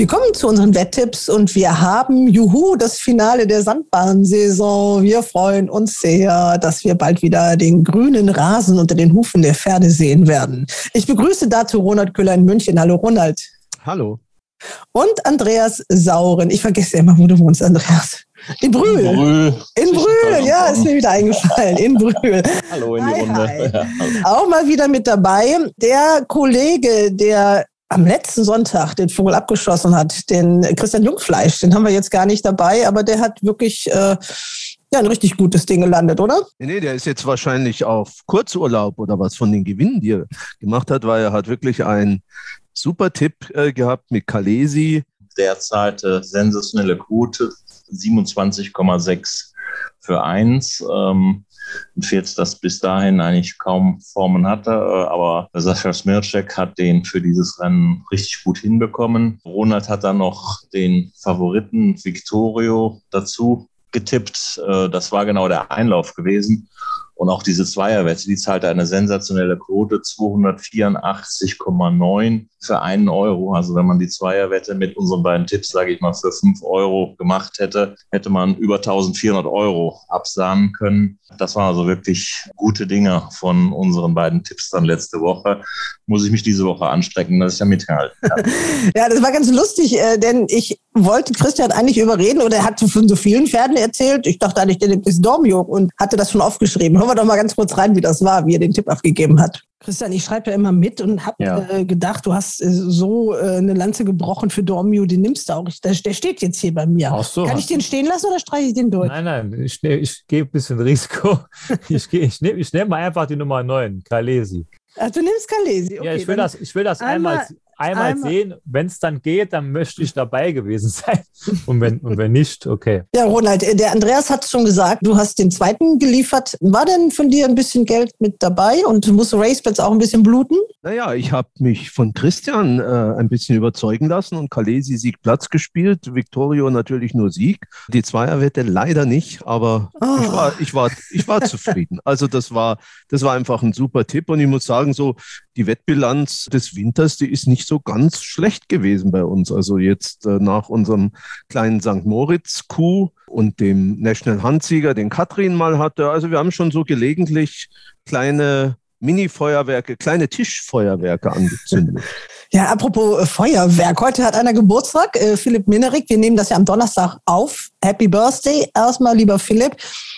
A: Wir kommen zu unseren Wetttipps und wir haben, juhu, das Finale der Sandbahnsaison. Wir freuen uns sehr, dass wir bald wieder den grünen Rasen unter den Hufen der Pferde sehen werden. Ich begrüße dazu Ronald Köhler in München. Hallo Ronald.
C: Hallo.
A: Und Andreas Sauren. Ich vergesse immer, wo du wohnst, Andreas. In Brühl. In Brühl. In Brühl, ja, ist mir wieder eingefallen. In Brühl.
B: Hallo in die hi, Runde. Hi. *laughs* Ja,
A: Auch mal wieder mit dabei der Kollege, der am letzten Sonntag den Vogel abgeschossen hat, den Christian Jungfleisch, den haben wir jetzt gar nicht dabei, aber der hat wirklich äh, ja, ein richtig gutes Ding gelandet, oder?
C: Nee, nee, der ist jetzt wahrscheinlich auf Kurzurlaub oder was von den Gewinnen, die er gemacht hat, weil er hat wirklich einen super Tipp äh, gehabt mit Kalesi.
B: Derzeit äh, sensationelle Quote, 27,6 für 1. Ähm, ein Pferd, das bis dahin eigentlich kaum Formen hatte. Äh, aber Sascha Smircek hat den für dieses Rennen richtig gut hinbekommen. Ronald hat dann noch den Favoriten Victorio dazu getippt. Äh, das war genau der Einlauf gewesen. Und auch diese Zweierwette, die zahlt eine sensationelle Quote, 284,9 für einen Euro. Also wenn man die Zweierwette mit unseren beiden Tipps, sage ich mal, für fünf Euro gemacht hätte, hätte man über 1400 Euro absahnen können. Das waren also wirklich gute Dinge von unseren beiden Tipps dann letzte Woche. Muss ich mich diese Woche anstrecken, dass ich da mithalten kann. *laughs*
A: ja, das war ganz lustig, äh, denn ich wollte Christian eigentlich überreden oder er hat von so vielen Pferden erzählt. Ich dachte eigentlich, der ist Dormio und hatte das schon aufgeschrieben. Wir doch mal ganz kurz rein, wie das war, wie er den Tipp abgegeben hat. Christian, ich schreibe ja immer mit und habe ja. äh, gedacht, du hast äh, so äh, eine Lanze gebrochen für Dormio, den nimmst du auch. Ich, der, der, steht jetzt hier bei mir. Ach so, Kann ich den stehen lassen oder streiche ich den durch?
H: Nein, nein, ich, ich gehe ein bisschen Risiko. *laughs* ich, ich nehme ich nehm mal einfach die Nummer 9, Kalesi.
A: Ach, du nimmst Kalesi.
H: Okay, ja, ich will das, ich will das einmal, einmal einmal, einmal. sehen. Wenn es dann geht, dann möchte ich dabei gewesen *laughs* sein. Und wenn, und wenn nicht, okay.
A: Ja, Ronald, äh, der Andreas hat schon gesagt, du hast den zweiten geliefert. War denn von dir ein bisschen Geld mit dabei und musst Racebets auch ein bisschen bluten?
C: Naja, ich habe mich von Christian äh, ein bisschen überzeugen lassen und Kalesi Sieg Platz gespielt. Victorio natürlich nur Sieg. Die Zweierwette leider nicht, aber oh. ich, war, ich, war, ich war zufrieden. Also das war, das war einfach ein super Tipp und ich muss sagen, so die Wettbilanz des Winters, die ist nicht so ganz schlecht gewesen bei uns. Also jetzt äh, nach unserem kleinen St. Moritz-Coup und dem National Handsieger, den Katrin mal hatte. Also wir haben schon so gelegentlich kleine Mini-Feuerwerke, kleine Tischfeuerwerke angezündet. *laughs*
A: Ja, apropos äh, Feuerwerk. Heute hat einer Geburtstag, äh, Philipp Minerik. Wir nehmen das ja am Donnerstag auf. Happy Birthday erstmal, lieber Philipp.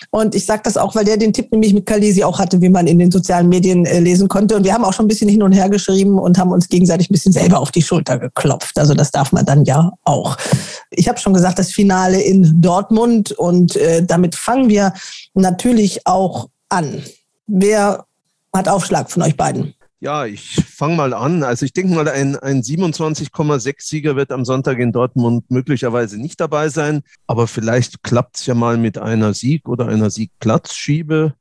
A: Und ich sage das auch, weil der den Tipp nämlich mit Kalisi auch hatte, wie man in den sozialen Medien äh, lesen konnte. Und wir haben auch schon ein bisschen hin und her geschrieben und haben uns gegenseitig ein bisschen selber auf die Schulter geklopft. Also das darf man dann ja auch. Ich habe schon gesagt, das Finale in Dortmund. Und äh, damit fangen wir natürlich auch an. Wer hat Aufschlag von euch beiden?
C: Ja, ich fange mal an. Also ich denke mal, ein, ein 27,6 Sieger wird am Sonntag in Dortmund möglicherweise nicht dabei sein. Aber vielleicht klappt es ja mal mit einer Sieg- oder einer Siegplatzschiebe.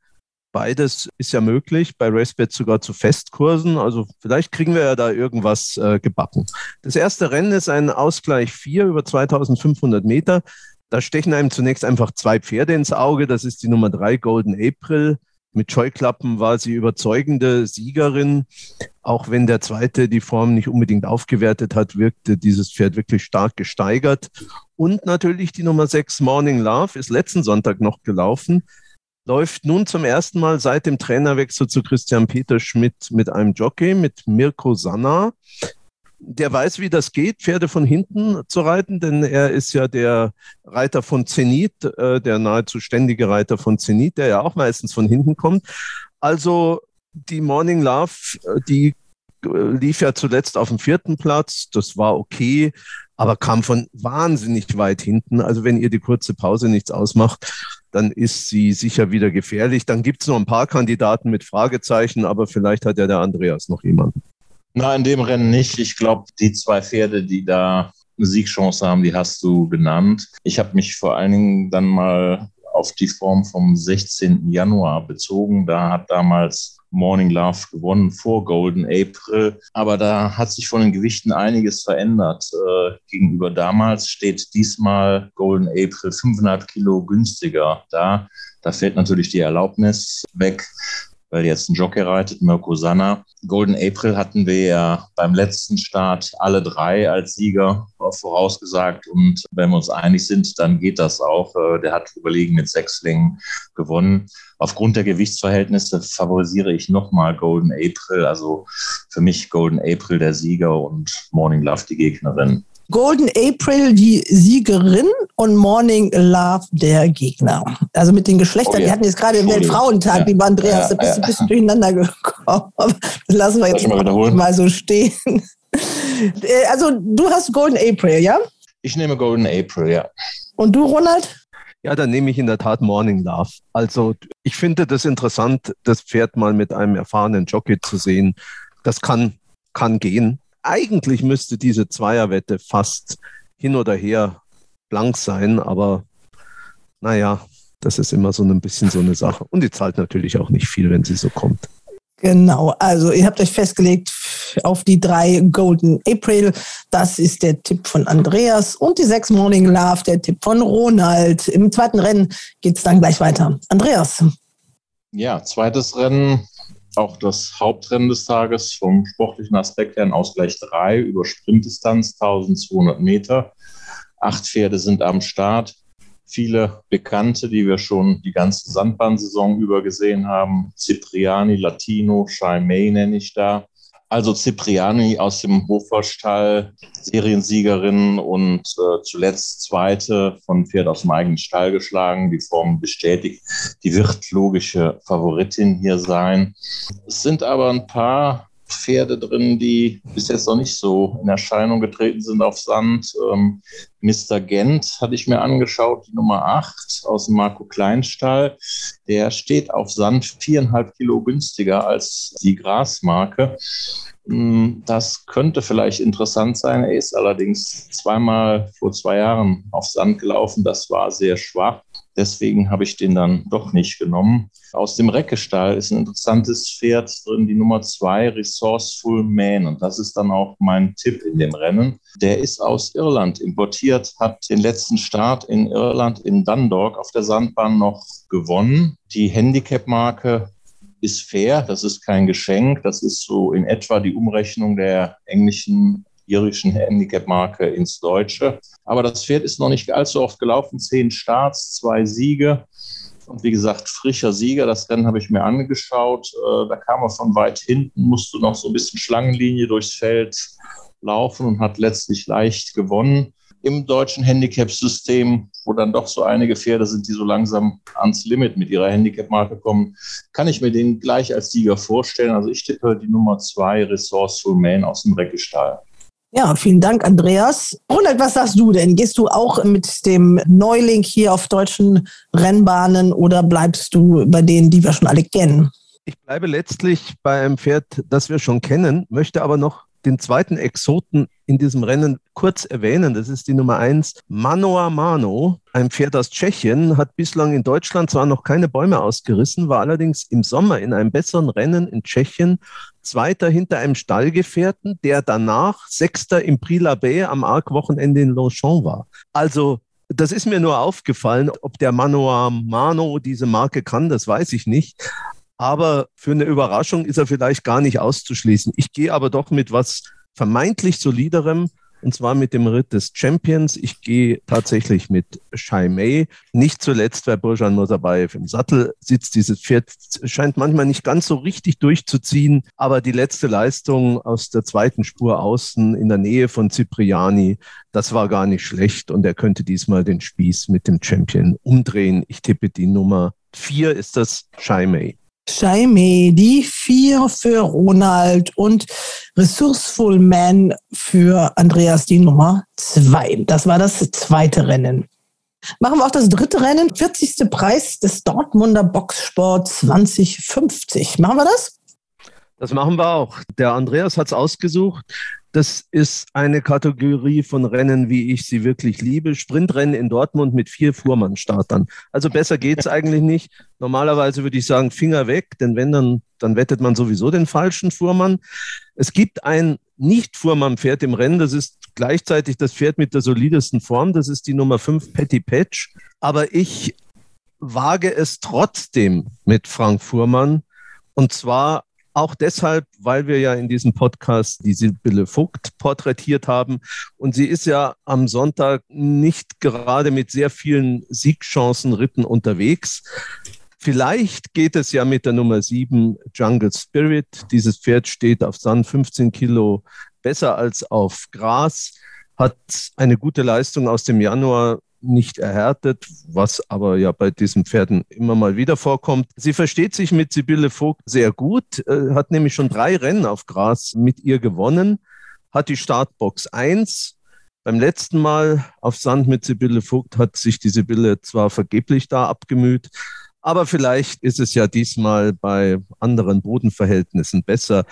C: Beides ist ja möglich, bei RaceBet sogar zu Festkursen. Also vielleicht kriegen wir ja da irgendwas äh, gebacken. Das erste Rennen ist ein Ausgleich 4 über 2500 Meter. Da stechen einem zunächst einfach zwei Pferde ins Auge. Das ist die Nummer 3 Golden April mit Scheuklappen war sie überzeugende Siegerin. Auch wenn der zweite die Form nicht unbedingt aufgewertet hat, wirkte dieses Pferd wirklich stark gesteigert. Und natürlich die Nummer 6 Morning Love ist letzten Sonntag noch gelaufen. Läuft nun zum ersten Mal seit dem Trainerwechsel zu Christian Peter Schmidt mit einem Jockey, mit Mirko Sanna der weiß, wie das geht, Pferde von hinten zu reiten, denn er ist ja der Reiter von Zenit, äh, der nahezu ständige Reiter von Zenit, der ja auch meistens von hinten kommt. Also die Morning Love, äh, die äh, lief ja zuletzt auf dem vierten Platz, das war okay, aber kam von wahnsinnig weit hinten. Also wenn ihr die kurze Pause nichts ausmacht, dann ist sie sicher wieder gefährlich. Dann gibt es noch ein paar Kandidaten mit Fragezeichen, aber vielleicht hat ja der Andreas noch jemanden.
B: Na, in dem Rennen nicht. Ich glaube, die zwei Pferde, die da eine Siegchance haben, die hast du genannt. Ich habe mich vor allen Dingen dann mal auf die Form vom 16. Januar bezogen. Da hat damals Morning Love gewonnen vor Golden April. Aber da hat sich von den Gewichten einiges verändert. Äh, gegenüber damals steht diesmal Golden April 500 Kilo günstiger da. Da fällt natürlich die Erlaubnis weg weil jetzt ein Jockey reitet, Mirko Sanna. Golden April hatten wir ja beim letzten Start alle drei als Sieger vorausgesagt. Und wenn wir uns einig sind, dann geht das auch. Äh, der hat überlegen mit Sechslingen gewonnen. Aufgrund der Gewichtsverhältnisse favorisiere ich nochmal Golden April. Also für mich Golden April der Sieger und Morning Love die Gegnerin.
A: Golden April die Siegerin und Morning Love der Gegner. Also mit den Geschlechtern. Oh, ja. Wir hatten jetzt gerade den Weltfrauentag, ja. lieber Andreas, ja, da bist du ein bisschen durcheinander gekommen. *laughs* Das lassen wir jetzt mal, mal so stehen. Äh, also du hast Golden April, ja?
B: Ich nehme Golden April, ja.
A: Und du, Ronald?
C: Ja, dann nehme ich in der Tat Morning Love. Also ich finde das interessant, das Pferd mal mit einem erfahrenen Jockey zu sehen. Das kann, kann gehen eigentlich müsste diese Zweierwette fast hin oder her blank sein, aber naja, das ist immer so ein bisschen so eine Sache. Und die zahlt natürlich auch nicht viel, wenn sie so kommt.
A: Genau, also ihr habt euch festgelegt auf die drei Golden April. Das ist der Tipp von Andreas. Und die sechs Morning Love, der Tipp von Ronald. Im zweiten Rennen geht es dann gleich weiter. Andreas.
B: Ja, zweites Rennen auch das Hauptrennen des Tages vom sportlichen Aspekt her ein Ausgleich 3 über Sprintdistanz 1200 Meter. Acht Pferde sind am Start. Viele Bekannte, die wir schon die ganze Sandbahnsaison über gesehen haben. Cipriani, Latino, Shai May nenne ich da. Also Cipriani aus dem Hoferstall, Seriensiegerin und äh, zuletzt zweite von Pferd aus dem eigenen Stall geschlagen. Die Form bestätigt, die wird logische Favoritin hier sein. Es sind aber ein paar Pferde drin, die bis jetzt noch nicht so in Erscheinung getreten sind auf Sand. Ähm, Mr. Gent hatte ich mir angeschaut, die Nummer 8 aus dem Marco Kleinstall. Der steht auf Sand viereinhalb Kilo günstiger als die Grasmarke. Hm, das könnte vielleicht interessant sein. Er ist allerdings zweimal vor zwei Jahren auf Sand gelaufen. Das war sehr schwach. Deswegen habe ich den dann doch nicht genommen. Aus dem Reckestall ist ein interessantes Pferd drin, die Nummer zwei, Resourceful Man. Und das ist dann auch mein Tipp in dem Rennen. Der ist aus Irland importiert, hat den letzten Start in Irland in Dundalk auf der Sandbahn noch gewonnen. Die Handicap-Marke ist fair, das ist kein Geschenk, das ist so in etwa die Umrechnung der englischen irischen Handicap-Marke ins Deutsche. Aber das Pferd ist noch nicht allzu oft gelaufen. Zehn Starts, zwei Siege. Und wie gesagt, frischer Sieger. Das Rennen habe ich mir angeschaut. Äh, da kam er von weit hinten, musste noch so ein bisschen Schlangenlinie durchs Feld laufen und hat letztlich leicht gewonnen im deutschen Handicap-System, wo dann doch so einige Pferde sind, die so langsam ans Limit mit ihrer Handicap-Marke kommen, kann ich mir den gleich als Sieger vorstellen. Also ich tippe die Nummer zwei, Resourceful Man aus dem Reckestall.
A: Ja, vielen Dank, Andreas. Ronald, was sagst du denn? Gehst du auch mit dem Neuling hier auf deutschen Rennbahnen oder bleibst du bei denen, die wir schon alle kennen?
C: Ich bleibe letztlich bei einem Pferd, das wir schon kennen, möchte aber noch den zweiten Exoten in diesem Rennen kurz erwähnen. Das ist die Nummer eins, Manoa Mano, ein Pferd aus Tschechien, hat bislang in Deutschland zwar noch keine Bäume ausgerissen, war allerdings im Sommer in einem besseren Rennen in Tschechien Zweiter hinter einem Stallgefährten, der danach Sechster im Prix l'Abbé am Arc-Wochenende in Longchamp war. Also das ist mir nur aufgefallen, ob der Manoa Mano diese Marke kann, das weiß ich nicht. Aber für eine Überraschung ist er vielleicht gar nicht auszuschließen. Ich gehe aber doch mit was vermeintlich soliderem und zwar mit dem Ritt des Champions. Ich gehe tatsächlich mit Shai Mei. Nicht zuletzt, weil Burjan Mosabayev im Sattel sitzt. Dieses Pferd scheint manchmal nicht ganz so richtig durchzuziehen, aber die letzte Leistung aus der zweiten Spur außen in der Nähe von Cipriani, das war gar nicht schlecht und er könnte diesmal den Spieß mit dem Champion umdrehen. Ich tippe die Nummer vier ist das Shai Mei.
A: Jaime, die vier für Ronald und Resourceful Man für Andreas die Nummer zwei. Das war das zweite Rennen. Machen wir auch das dritte Rennen, 40. Preis des Dortmunder Boxsport 2050. Machen wir das?
C: Das machen wir auch. Der Andreas hat es ausgesucht. Das ist eine Kategorie von Rennen, wie ich sie wirklich liebe. Sprintrennen in Dortmund mit vier Fuhrmannstartern. Also besser geht es eigentlich nicht. Normalerweise würde ich sagen, Finger weg, denn wenn dann, dann wettet man sowieso den falschen Fuhrmann. Es gibt ein Nicht-Fuhrmann-Pferd im Rennen, das ist gleichzeitig das Pferd mit der solidesten Form, das ist die Nummer 5 Petty Patch. Aber ich wage es trotzdem mit Frank Fuhrmann. Und zwar auch deshalb, weil wir ja in diesem Podcast die Sibylle Vogt porträtiert haben. Und sie ist ja am Sonntag nicht gerade mit sehr vielen Siegchancen Ritten unterwegs. Vielleicht geht es ja mit der Nummer 7 Jungle Spirit. Dieses Pferd steht auf Sand 15 Kilo besser als auf Gras, hat eine gute Leistung aus dem Januar nicht erhärtet, was aber ja bei diesen Pferden immer mal wieder vorkommt. Sie versteht sich mit Sibylle Vogt sehr gut, äh, hat nämlich schon drei Rennen auf Gras mit ihr gewonnen, hat die Startbox 1. Beim letzten Mal auf Sand mit Sibylle Vogt hat sich die Sibylle zwar vergeblich da abgemüht, aber vielleicht ist es ja diesmal bei anderen Bodenverhältnissen besser.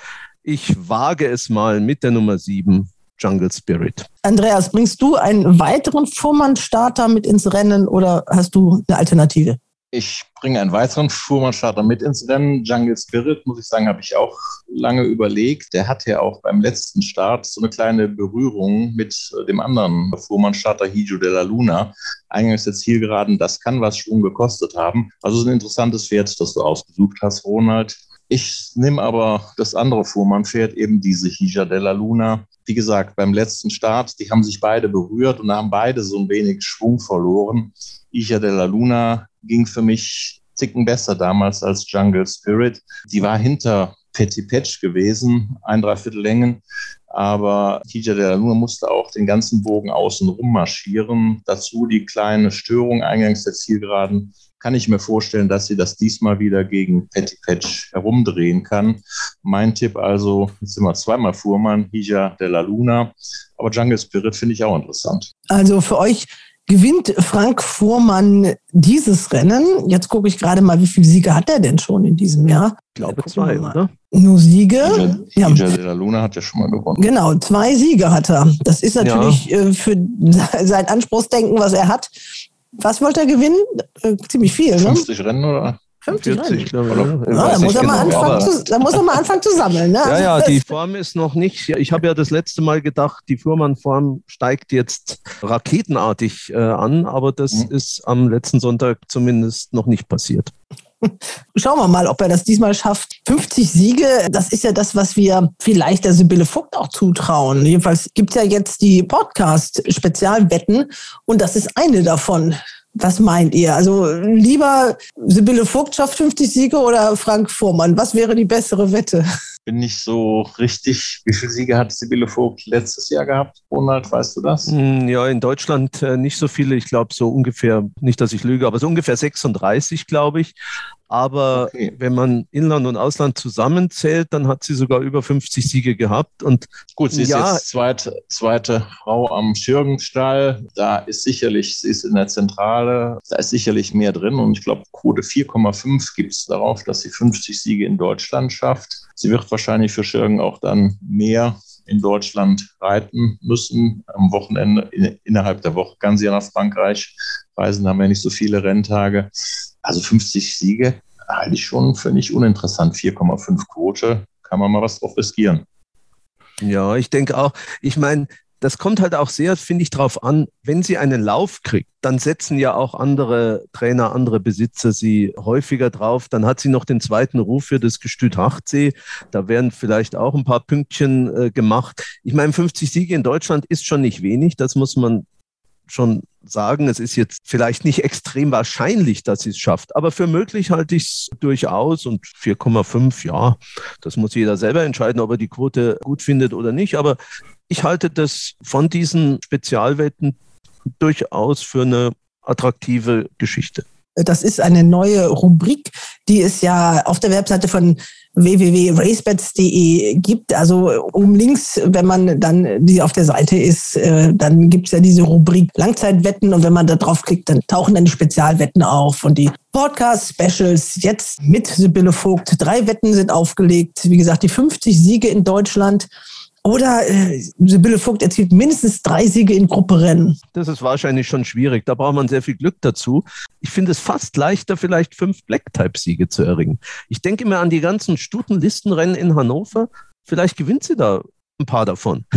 C: Ich wage es mal mit der Nummer 7, Jungle Spirit.
A: Andreas, bringst du einen weiteren Fuhrmann-Starter mit ins Rennen oder hast du eine Alternative?
B: Ich bringe einen weiteren Fuhrmannstarter mit ins Rennen. Jungle Spirit, muss ich sagen, habe ich auch lange überlegt. Der hatte ja auch beim letzten Start so eine kleine Berührung mit dem anderen Fuhrmannstarter Hijo de la Luna. Eingangs der Zielgeraden, das kann was Schwung gekostet haben. Also es ist ein interessantes Pferd, das du ausgesucht hast, Ronald. Ich nehme aber das andere Fuhrmannpferd, eben diese Hija della Luna. Wie gesagt, beim letzten Start, die haben sich beide berührt und haben beide so ein wenig Schwung verloren. Hija della Luna ging für mich Ticken besser damals als Jungle Spirit. Die war hinter Petty Patch gewesen, ein Dreiviertel Längen. Aber Tija de la Luna musste auch den ganzen Bogen außen rum marschieren. Dazu die kleine Störung eingangs der Zielgeraden. Kann ich mir vorstellen, dass sie das diesmal wieder gegen Petty Patch herumdrehen kann. Mein Tipp also, jetzt sind wir zweimal Fuhrmann, Hija de la Luna. Aber Jungle Spirit finde ich auch interessant.
A: Also für euch gewinnt Frank Fuhrmann dieses Rennen. Jetzt gucke ich gerade mal, wie viele Siege hat er denn schon in diesem Jahr?
C: Ich glaube zwei, oder?
A: Nur Siege.
B: Ja. de la Luna hat ja schon mal gewonnen.
A: Genau, zwei Siege hat er. Das ist natürlich ja. äh, für *laughs* sein Anspruchsdenken, was er hat. Was wollte er gewinnen? Äh, ziemlich viel,
B: 50 ne? Rennen oder?
A: 50 40, glaube ich. Ja, ja, da, muss er mal genau, anfangen zu, da muss er mal anfangen zu sammeln. Ne?
C: Ja, ja, die Form ist noch nicht. Ich habe ja das letzte Mal gedacht, die Fuhrmann-Form steigt jetzt raketenartig äh, an, aber das mhm. ist am letzten Sonntag zumindest noch nicht passiert.
A: Schauen wir mal, ob er das diesmal schafft. 50 Siege, das ist ja das, was wir vielleicht der Sibylle Vogt auch zutrauen. Jedenfalls gibt es ja jetzt die Podcast-Spezialwetten und das ist eine davon. Was meint ihr? Also lieber Sibylle Vogt schafft 50 Siege oder Frank Vormann? Was wäre die bessere Wette?
B: Bin nicht so richtig. Wie viele Siege hat Sibylle Vogt letztes Jahr gehabt? Ronald, weißt du das?
C: Hm, ja, in Deutschland äh, nicht so viele. Ich glaube so ungefähr, nicht, dass ich lüge, aber so ungefähr 36, glaube ich. Aber okay. wenn man Inland und Ausland zusammenzählt, dann hat sie sogar über 50 Siege gehabt. Und
B: gut, sie ist ja, jetzt zweite, zweite Frau am Schürgenstall. Da ist sicherlich, sie ist in der Zentrale, da ist sicherlich mehr drin. Und ich glaube, Quote 4,5 gibt es darauf, dass sie 50 Siege in Deutschland schafft. Sie wird wahrscheinlich für Schürgen auch dann mehr in Deutschland reiten müssen. Am Wochenende, in, innerhalb der Woche kann sie ja nach Frankreich reisen, haben ja nicht so viele Renntage. Also 50 Siege halte ich schon für nicht uninteressant. 4,5 Quote, kann man mal was drauf riskieren.
C: Ja, ich denke auch. Ich meine, das kommt halt auch sehr, finde ich, darauf an, wenn sie einen Lauf kriegt, dann setzen ja auch andere Trainer, andere Besitzer sie häufiger drauf. Dann hat sie noch den zweiten Ruf für das Gestüt Hachtsee. Da werden vielleicht auch ein paar Pünktchen äh, gemacht. Ich meine, 50 Siege in Deutschland ist schon nicht wenig, das muss man schon sagen, es ist jetzt vielleicht nicht extrem wahrscheinlich, dass sie es schafft, aber für möglich halte ich es durchaus und 4,5, ja, das muss jeder selber entscheiden, ob er die Quote gut findet oder nicht, aber ich halte das von diesen Spezialwetten durchaus für eine attraktive Geschichte.
A: Das ist eine neue Rubrik, die es ja auf der Webseite von www.racebets.de gibt. Also oben links, wenn man dann die auf der Seite ist, äh, dann gibt es ja diese Rubrik Langzeitwetten und wenn man da draufklickt, dann tauchen dann die Spezialwetten auf und die Podcast-Specials jetzt mit Sibylle Vogt. Drei Wetten sind aufgelegt. Wie gesagt, die 50 Siege in Deutschland oder äh, Sibylle Vogt erzielt mindestens drei Siege in Grupperennen.
C: Das ist wahrscheinlich schon schwierig. Da braucht man sehr viel Glück dazu. Ich finde es fast leichter, vielleicht fünf Black-Type-Siege zu erringen. Ich denke mir an die ganzen Stutenlistenrennen in Hannover. Vielleicht gewinnt sie da ein paar davon. *laughs*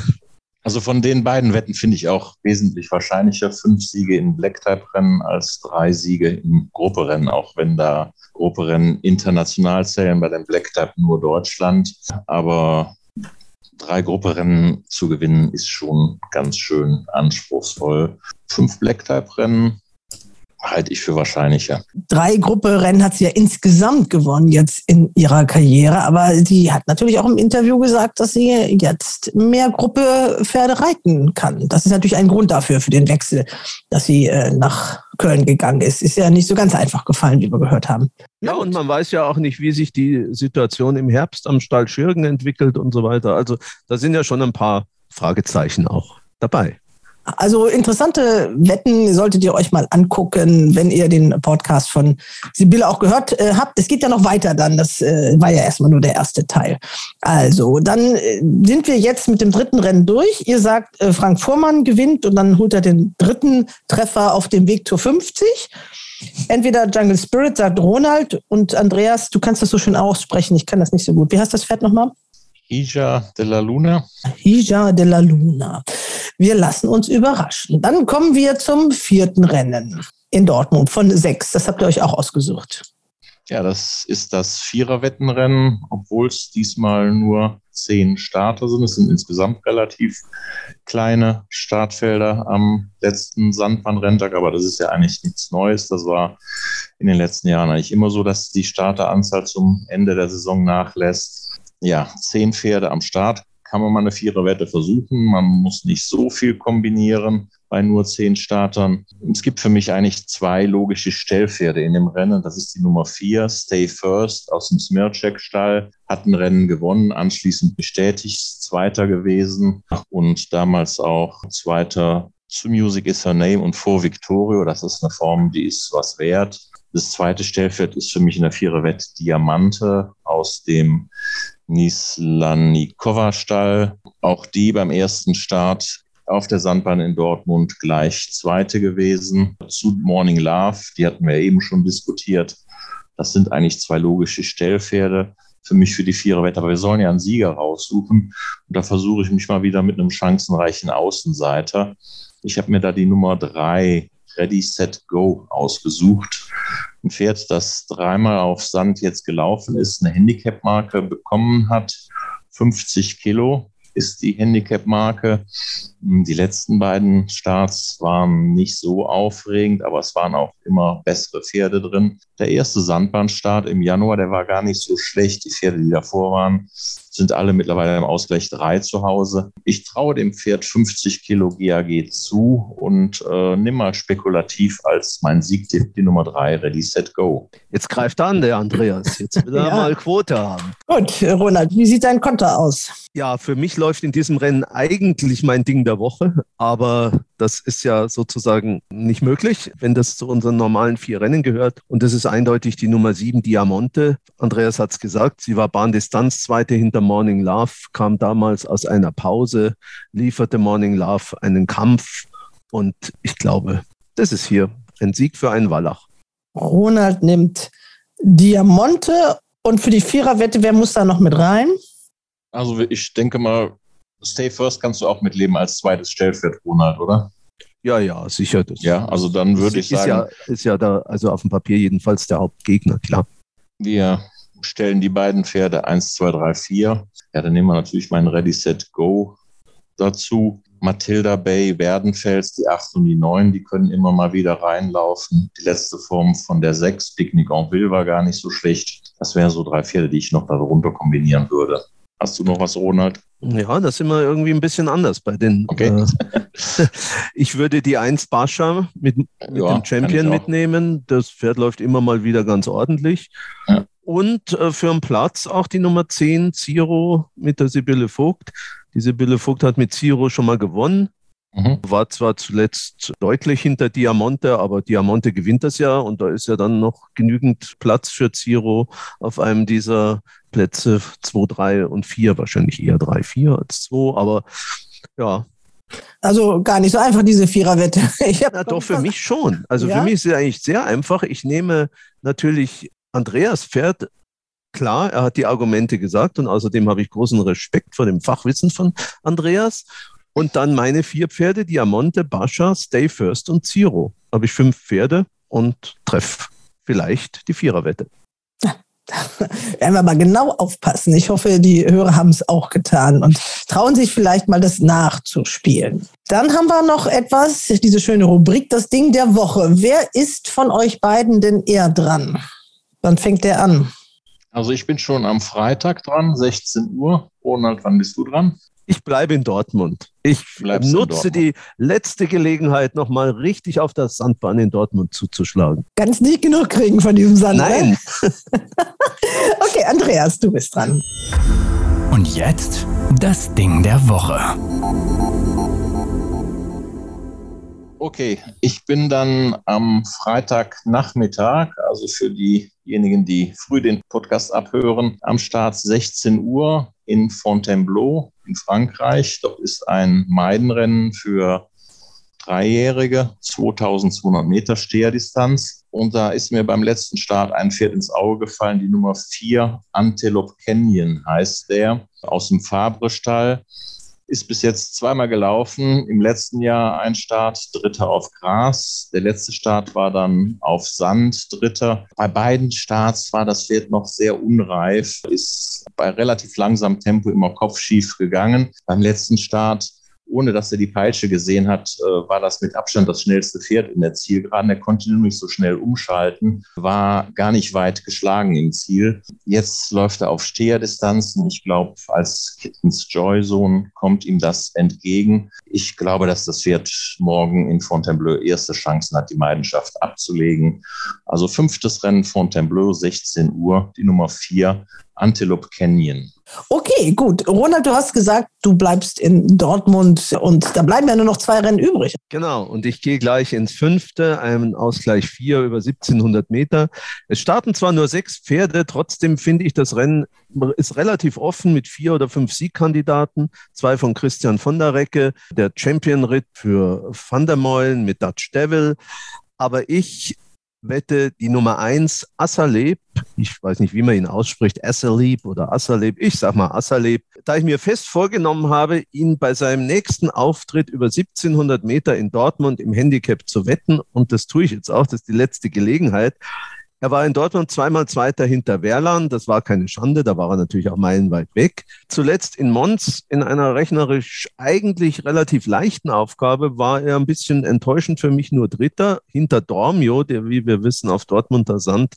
B: Also von den beiden Wetten finde ich auch wesentlich wahrscheinlicher fünf Siege in Black-Type-Rennen als drei Siege im Grupperennen, auch wenn da Grupperennen international zählen, bei den Black-Type nur Deutschland. Aber drei Grupperennen zu gewinnen, ist schon ganz schön anspruchsvoll. Fünf Black-Type-Rennen halte ich für wahrscheinlicher.
A: Drei Grupperennen hat sie ja insgesamt gewonnen jetzt in ihrer Karriere, aber sie hat natürlich auch im Interview gesagt, dass sie jetzt mehr Gruppe-Pferde reiten kann. Das ist natürlich ein Grund dafür, für den Wechsel, dass sie äh, nach Köln gegangen ist. Ist ja nicht so ganz einfach gefallen, wie wir gehört haben.
C: Ja, und man weiß ja auch nicht, wie sich die Situation im Herbst am Stall Schirgen entwickelt und so weiter. Also da sind ja schon ein paar Fragezeichen auch dabei.
A: Also interessante Wetten solltet ihr euch mal angucken, wenn ihr den Podcast von Sibylle auch gehört äh, habt. Es geht ja noch weiter dann. Das äh, war ja erstmal nur der erste Teil. Also, dann äh, sind wir jetzt mit dem dritten Rennen durch. Ihr sagt, äh, Frank Vormann gewinnt und dann holt er den dritten Treffer auf dem Weg zur 50. Entweder Jungle Spirit, sagt Ronald und Andreas, du kannst das so schön aussprechen. Ich kann das nicht so gut. Wie heißt das Pferd nochmal?
B: Hija de la Luna.
A: Hija de la Luna. Wir lassen uns überraschen. Dann kommen wir zum vierten Rennen in Dortmund von sechs. Das habt ihr euch auch ausgesucht.
B: Ja, das ist das Viererwettenrennen, obwohl es diesmal nur zehn Starter sind. Es sind insgesamt relativ kleine Startfelder am letzten Sandbahnrenntag, aber das ist ja eigentlich nichts Neues. Das war in den letzten Jahren eigentlich immer so, dass die Starteranzahl zum Ende der Saison nachlässt. Ja, zehn Pferde am Start kann man mal eine Viererwette versuchen. Man muss nicht so viel kombinieren bei nur zehn Startern. Es gibt für mich eigentlich zwei logische Stellpferde in dem Rennen. Das ist die Nummer vier, Stay First aus dem Smircek-Stall. Hat ein Rennen gewonnen, anschließend bestätigt, Zweiter gewesen und damals auch Zweiter zu Music is her name und vor Victorio. Das ist eine Form, die ist was wert. Das zweite Stellpferd ist für mich in der Viererwette Diamante aus dem Nislanikova-Stall. Auch die beim ersten Start auf der Sandbahn in Dortmund gleich Zweite gewesen. Zu Morning Love, die hatten wir eben schon diskutiert. Das sind eigentlich zwei logische Stellpferde für mich für die Viererwette. Aber wir sollen ja einen Sieger raussuchen. Und da versuche ich mich mal wieder mit einem chancenreichen Außenseiter. Ich habe mir da die Nummer drei Ready, Set, Go ausgesucht. Ein Pferd, das dreimal auf Sand jetzt gelaufen ist, eine Handicap-Marke bekommen hat, 50 Kilo ist die Handicap-Marke. Die letzten beiden Starts waren nicht so aufregend, aber es waren auch immer bessere Pferde drin. Der erste Sandbahnstart im Januar, der war gar nicht so schlecht. Die Pferde, die davor waren, sind alle mittlerweile im Ausgleich 3 zu Hause. Ich traue dem Pferd 50 Kilo GAG zu und äh, nimm mal spekulativ als mein Siegtipp die Nummer 3, Ready, Set, Go.
C: Jetzt greift an, der Andreas. Jetzt will er ja. mal Quote haben.
A: Gut, Ronald, wie sieht dein Konter aus?
C: Ja, für mich läuft in diesem Rennen eigentlich mein Ding der Woche, aber das ist ja sozusagen nicht möglich, wenn das zu unseren normalen vier Rennen gehört. Und das ist eindeutig die Nummer sieben, Diamonte. Andreas hat es gesagt, sie war Bahndistanz, zweite hinter Morning Love, kam damals aus einer Pause, lieferte Morning Love einen Kampf. Und ich glaube, das ist hier ein Sieg für einen Wallach.
A: Ronald nimmt Diamonte und für die Viererwette, wer muss da noch mit rein?
B: Also ich denke mal, Stay First kannst du auch mitleben als zweites Stellpferd, Ronald, oder?
C: Ja, ja, sicher.
B: Das ja, also dann würde ich sagen.
C: Ja, ist ja da, also auf dem Papier jedenfalls der Hauptgegner, klar.
B: Wir stellen die beiden Pferde 1, 2, 3, 4. Ja, dann nehmen wir natürlich meinen Ready Set Go dazu. Matilda Bay, Werdenfels, die 8 und die 9, die können immer mal wieder reinlaufen. Die letzte Form von der 6, Picnic en Ville, war gar nicht so schlecht. Das wären so drei Pferde, die ich noch darunter kombinieren würde. Hast du noch was, Ronald?
C: Ja, das sind wir irgendwie ein bisschen anders bei den.
B: Okay.
C: Äh, *laughs* ich würde die 1 Bascha mit, mit ja, dem Champion mitnehmen. Das Pferd läuft immer mal wieder ganz ordentlich. Ja. Und äh, für einen Platz auch die Nummer 10, Ziro mit der Sibylle Vogt. Die Sibylle Vogt hat mit Ziro schon mal gewonnen. Mhm. War zwar zuletzt deutlich hinter Diamante, aber Diamante gewinnt das ja und da ist ja dann noch genügend Platz für Ziro auf einem dieser Plätze 2, 3 und 4, wahrscheinlich eher 3, 4 als 2, aber ja.
A: Also gar nicht so einfach, diese Viererwette. *laughs*
C: Na doch, für mich schon. Also ja? für mich ist es eigentlich sehr einfach. Ich nehme natürlich Andreas Pferd klar, er hat die Argumente gesagt und außerdem habe ich großen Respekt vor dem Fachwissen von Andreas. Und dann meine vier Pferde, Diamante, Bascha, Stay First und Zero. Habe ich fünf Pferde und treffe vielleicht die Viererwette.
A: Da *laughs* werden wir mal genau aufpassen. Ich hoffe, die Hörer haben es auch getan und trauen sich vielleicht mal das nachzuspielen. Dann haben wir noch etwas, diese schöne Rubrik, das Ding der Woche. Wer ist von euch beiden denn eher dran? Wann fängt der an?
B: Also ich bin schon am Freitag dran, 16 Uhr. Ronald, wann bist du dran?
C: Ich bleibe in Dortmund. Ich Bleibst nutze Dortmund. die letzte Gelegenheit, nochmal richtig auf das Sandbahn in Dortmund zuzuschlagen.
A: Ganz nicht genug kriegen von diesem Sand.
C: Ne? Nein. *laughs*
A: okay, Andreas, du bist dran.
D: Und jetzt das Ding der Woche.
B: Okay, ich bin dann am Freitagnachmittag, also für diejenigen, die früh den Podcast abhören, am Start 16 Uhr in Fontainebleau in Frankreich. Dort ist ein Meidenrennen für Dreijährige, 2200 Meter Steherdistanz. Und da ist mir beim letzten Start ein Pferd ins Auge gefallen, die Nummer 4, Antelope Canyon heißt der, aus dem Fabre-Stall ist bis jetzt zweimal gelaufen. Im letzten Jahr ein Start, dritter auf Gras. Der letzte Start war dann auf Sand, dritter. Bei beiden Starts war das Pferd noch sehr unreif, ist bei relativ langsamem Tempo immer kopfschief gegangen. Beim letzten Start ohne dass er die Peitsche gesehen hat, äh, war das mit Abstand das schnellste Pferd in der Zielgeraden. Er konnte nur nicht so schnell umschalten, war gar nicht weit geschlagen im Ziel. Jetzt läuft er auf Steherdistanzen. Ich glaube, als Kittens Joy-Sohn kommt ihm das entgegen. Ich glaube, dass das Pferd morgen in Fontainebleau erste Chancen hat, die Meidenschaft abzulegen. Also fünftes Rennen Fontainebleau, 16 Uhr, die Nummer vier, Antelope Canyon.
A: Okay, gut. Ronald, du hast gesagt, du bleibst in Dortmund und da bleiben ja nur noch zwei Rennen übrig.
C: Genau, und ich gehe gleich ins fünfte, einen Ausgleich vier über 1700 Meter. Es starten zwar nur sechs Pferde, trotzdem finde ich, das Rennen ist relativ offen mit vier oder fünf Siegkandidaten. Zwei von Christian von der Recke, der Champion-Ritt für Van der Meulen mit Dutch Devil. Aber ich wette die Nummer eins Assaleb, ich weiß nicht, wie man ihn ausspricht, Assaleb oder Assaleb, ich sag mal Assaleb, da ich mir fest vorgenommen habe, ihn bei seinem nächsten Auftritt über 1700 Meter in Dortmund im Handicap zu wetten und das tue ich jetzt auch, das ist die letzte Gelegenheit, er war in Dortmund zweimal Zweiter hinter Werlan. Das war keine Schande. Da war er natürlich auch meilenweit weg. Zuletzt in Mons in einer rechnerisch eigentlich relativ leichten Aufgabe war er ein bisschen enttäuschend für mich nur Dritter hinter Dormio, der, wie wir wissen, auf Dortmunder Sand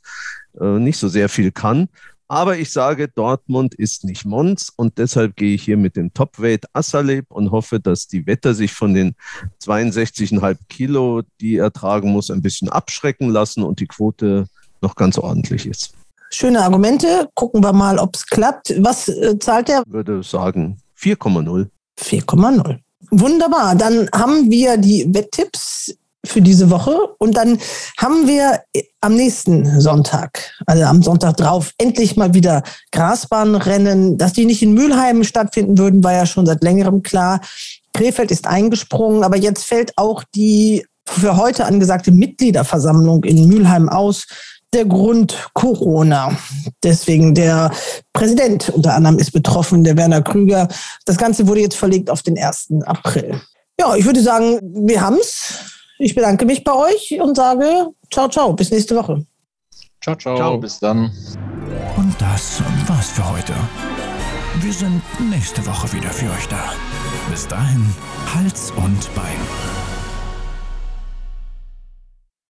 C: äh, nicht so sehr viel kann. Aber ich sage, Dortmund ist nicht Mons und deshalb gehe ich hier mit dem Topweight Assaleb und hoffe, dass die Wetter sich von den 62,5 Kilo, die er tragen muss, ein bisschen abschrecken lassen und die Quote noch ganz ordentlich ist.
A: Schöne Argumente. Gucken wir mal, ob es klappt. Was äh, zahlt er?
C: Ich würde sagen 4,0.
A: 4,0. Wunderbar. Dann haben wir die Wetttipps für diese Woche und dann haben wir am nächsten Sonntag, also am Sonntag drauf, endlich mal wieder Grasbahnrennen. Dass die nicht in Mülheim stattfinden würden, war ja schon seit längerem klar. Krefeld ist eingesprungen, aber jetzt fällt auch die für heute angesagte Mitgliederversammlung in Mülheim aus der Grund Corona. Deswegen der Präsident unter anderem ist betroffen, der Werner Krüger. Das Ganze wurde jetzt verlegt auf den 1. April. Ja, ich würde sagen, wir haben es. Ich bedanke mich bei euch und sage ciao, ciao, bis nächste Woche.
B: Ciao, ciao, ciao. bis dann.
D: Und das war's für heute. Wir sind nächste Woche wieder für euch da. Bis dahin, Hals und Bein.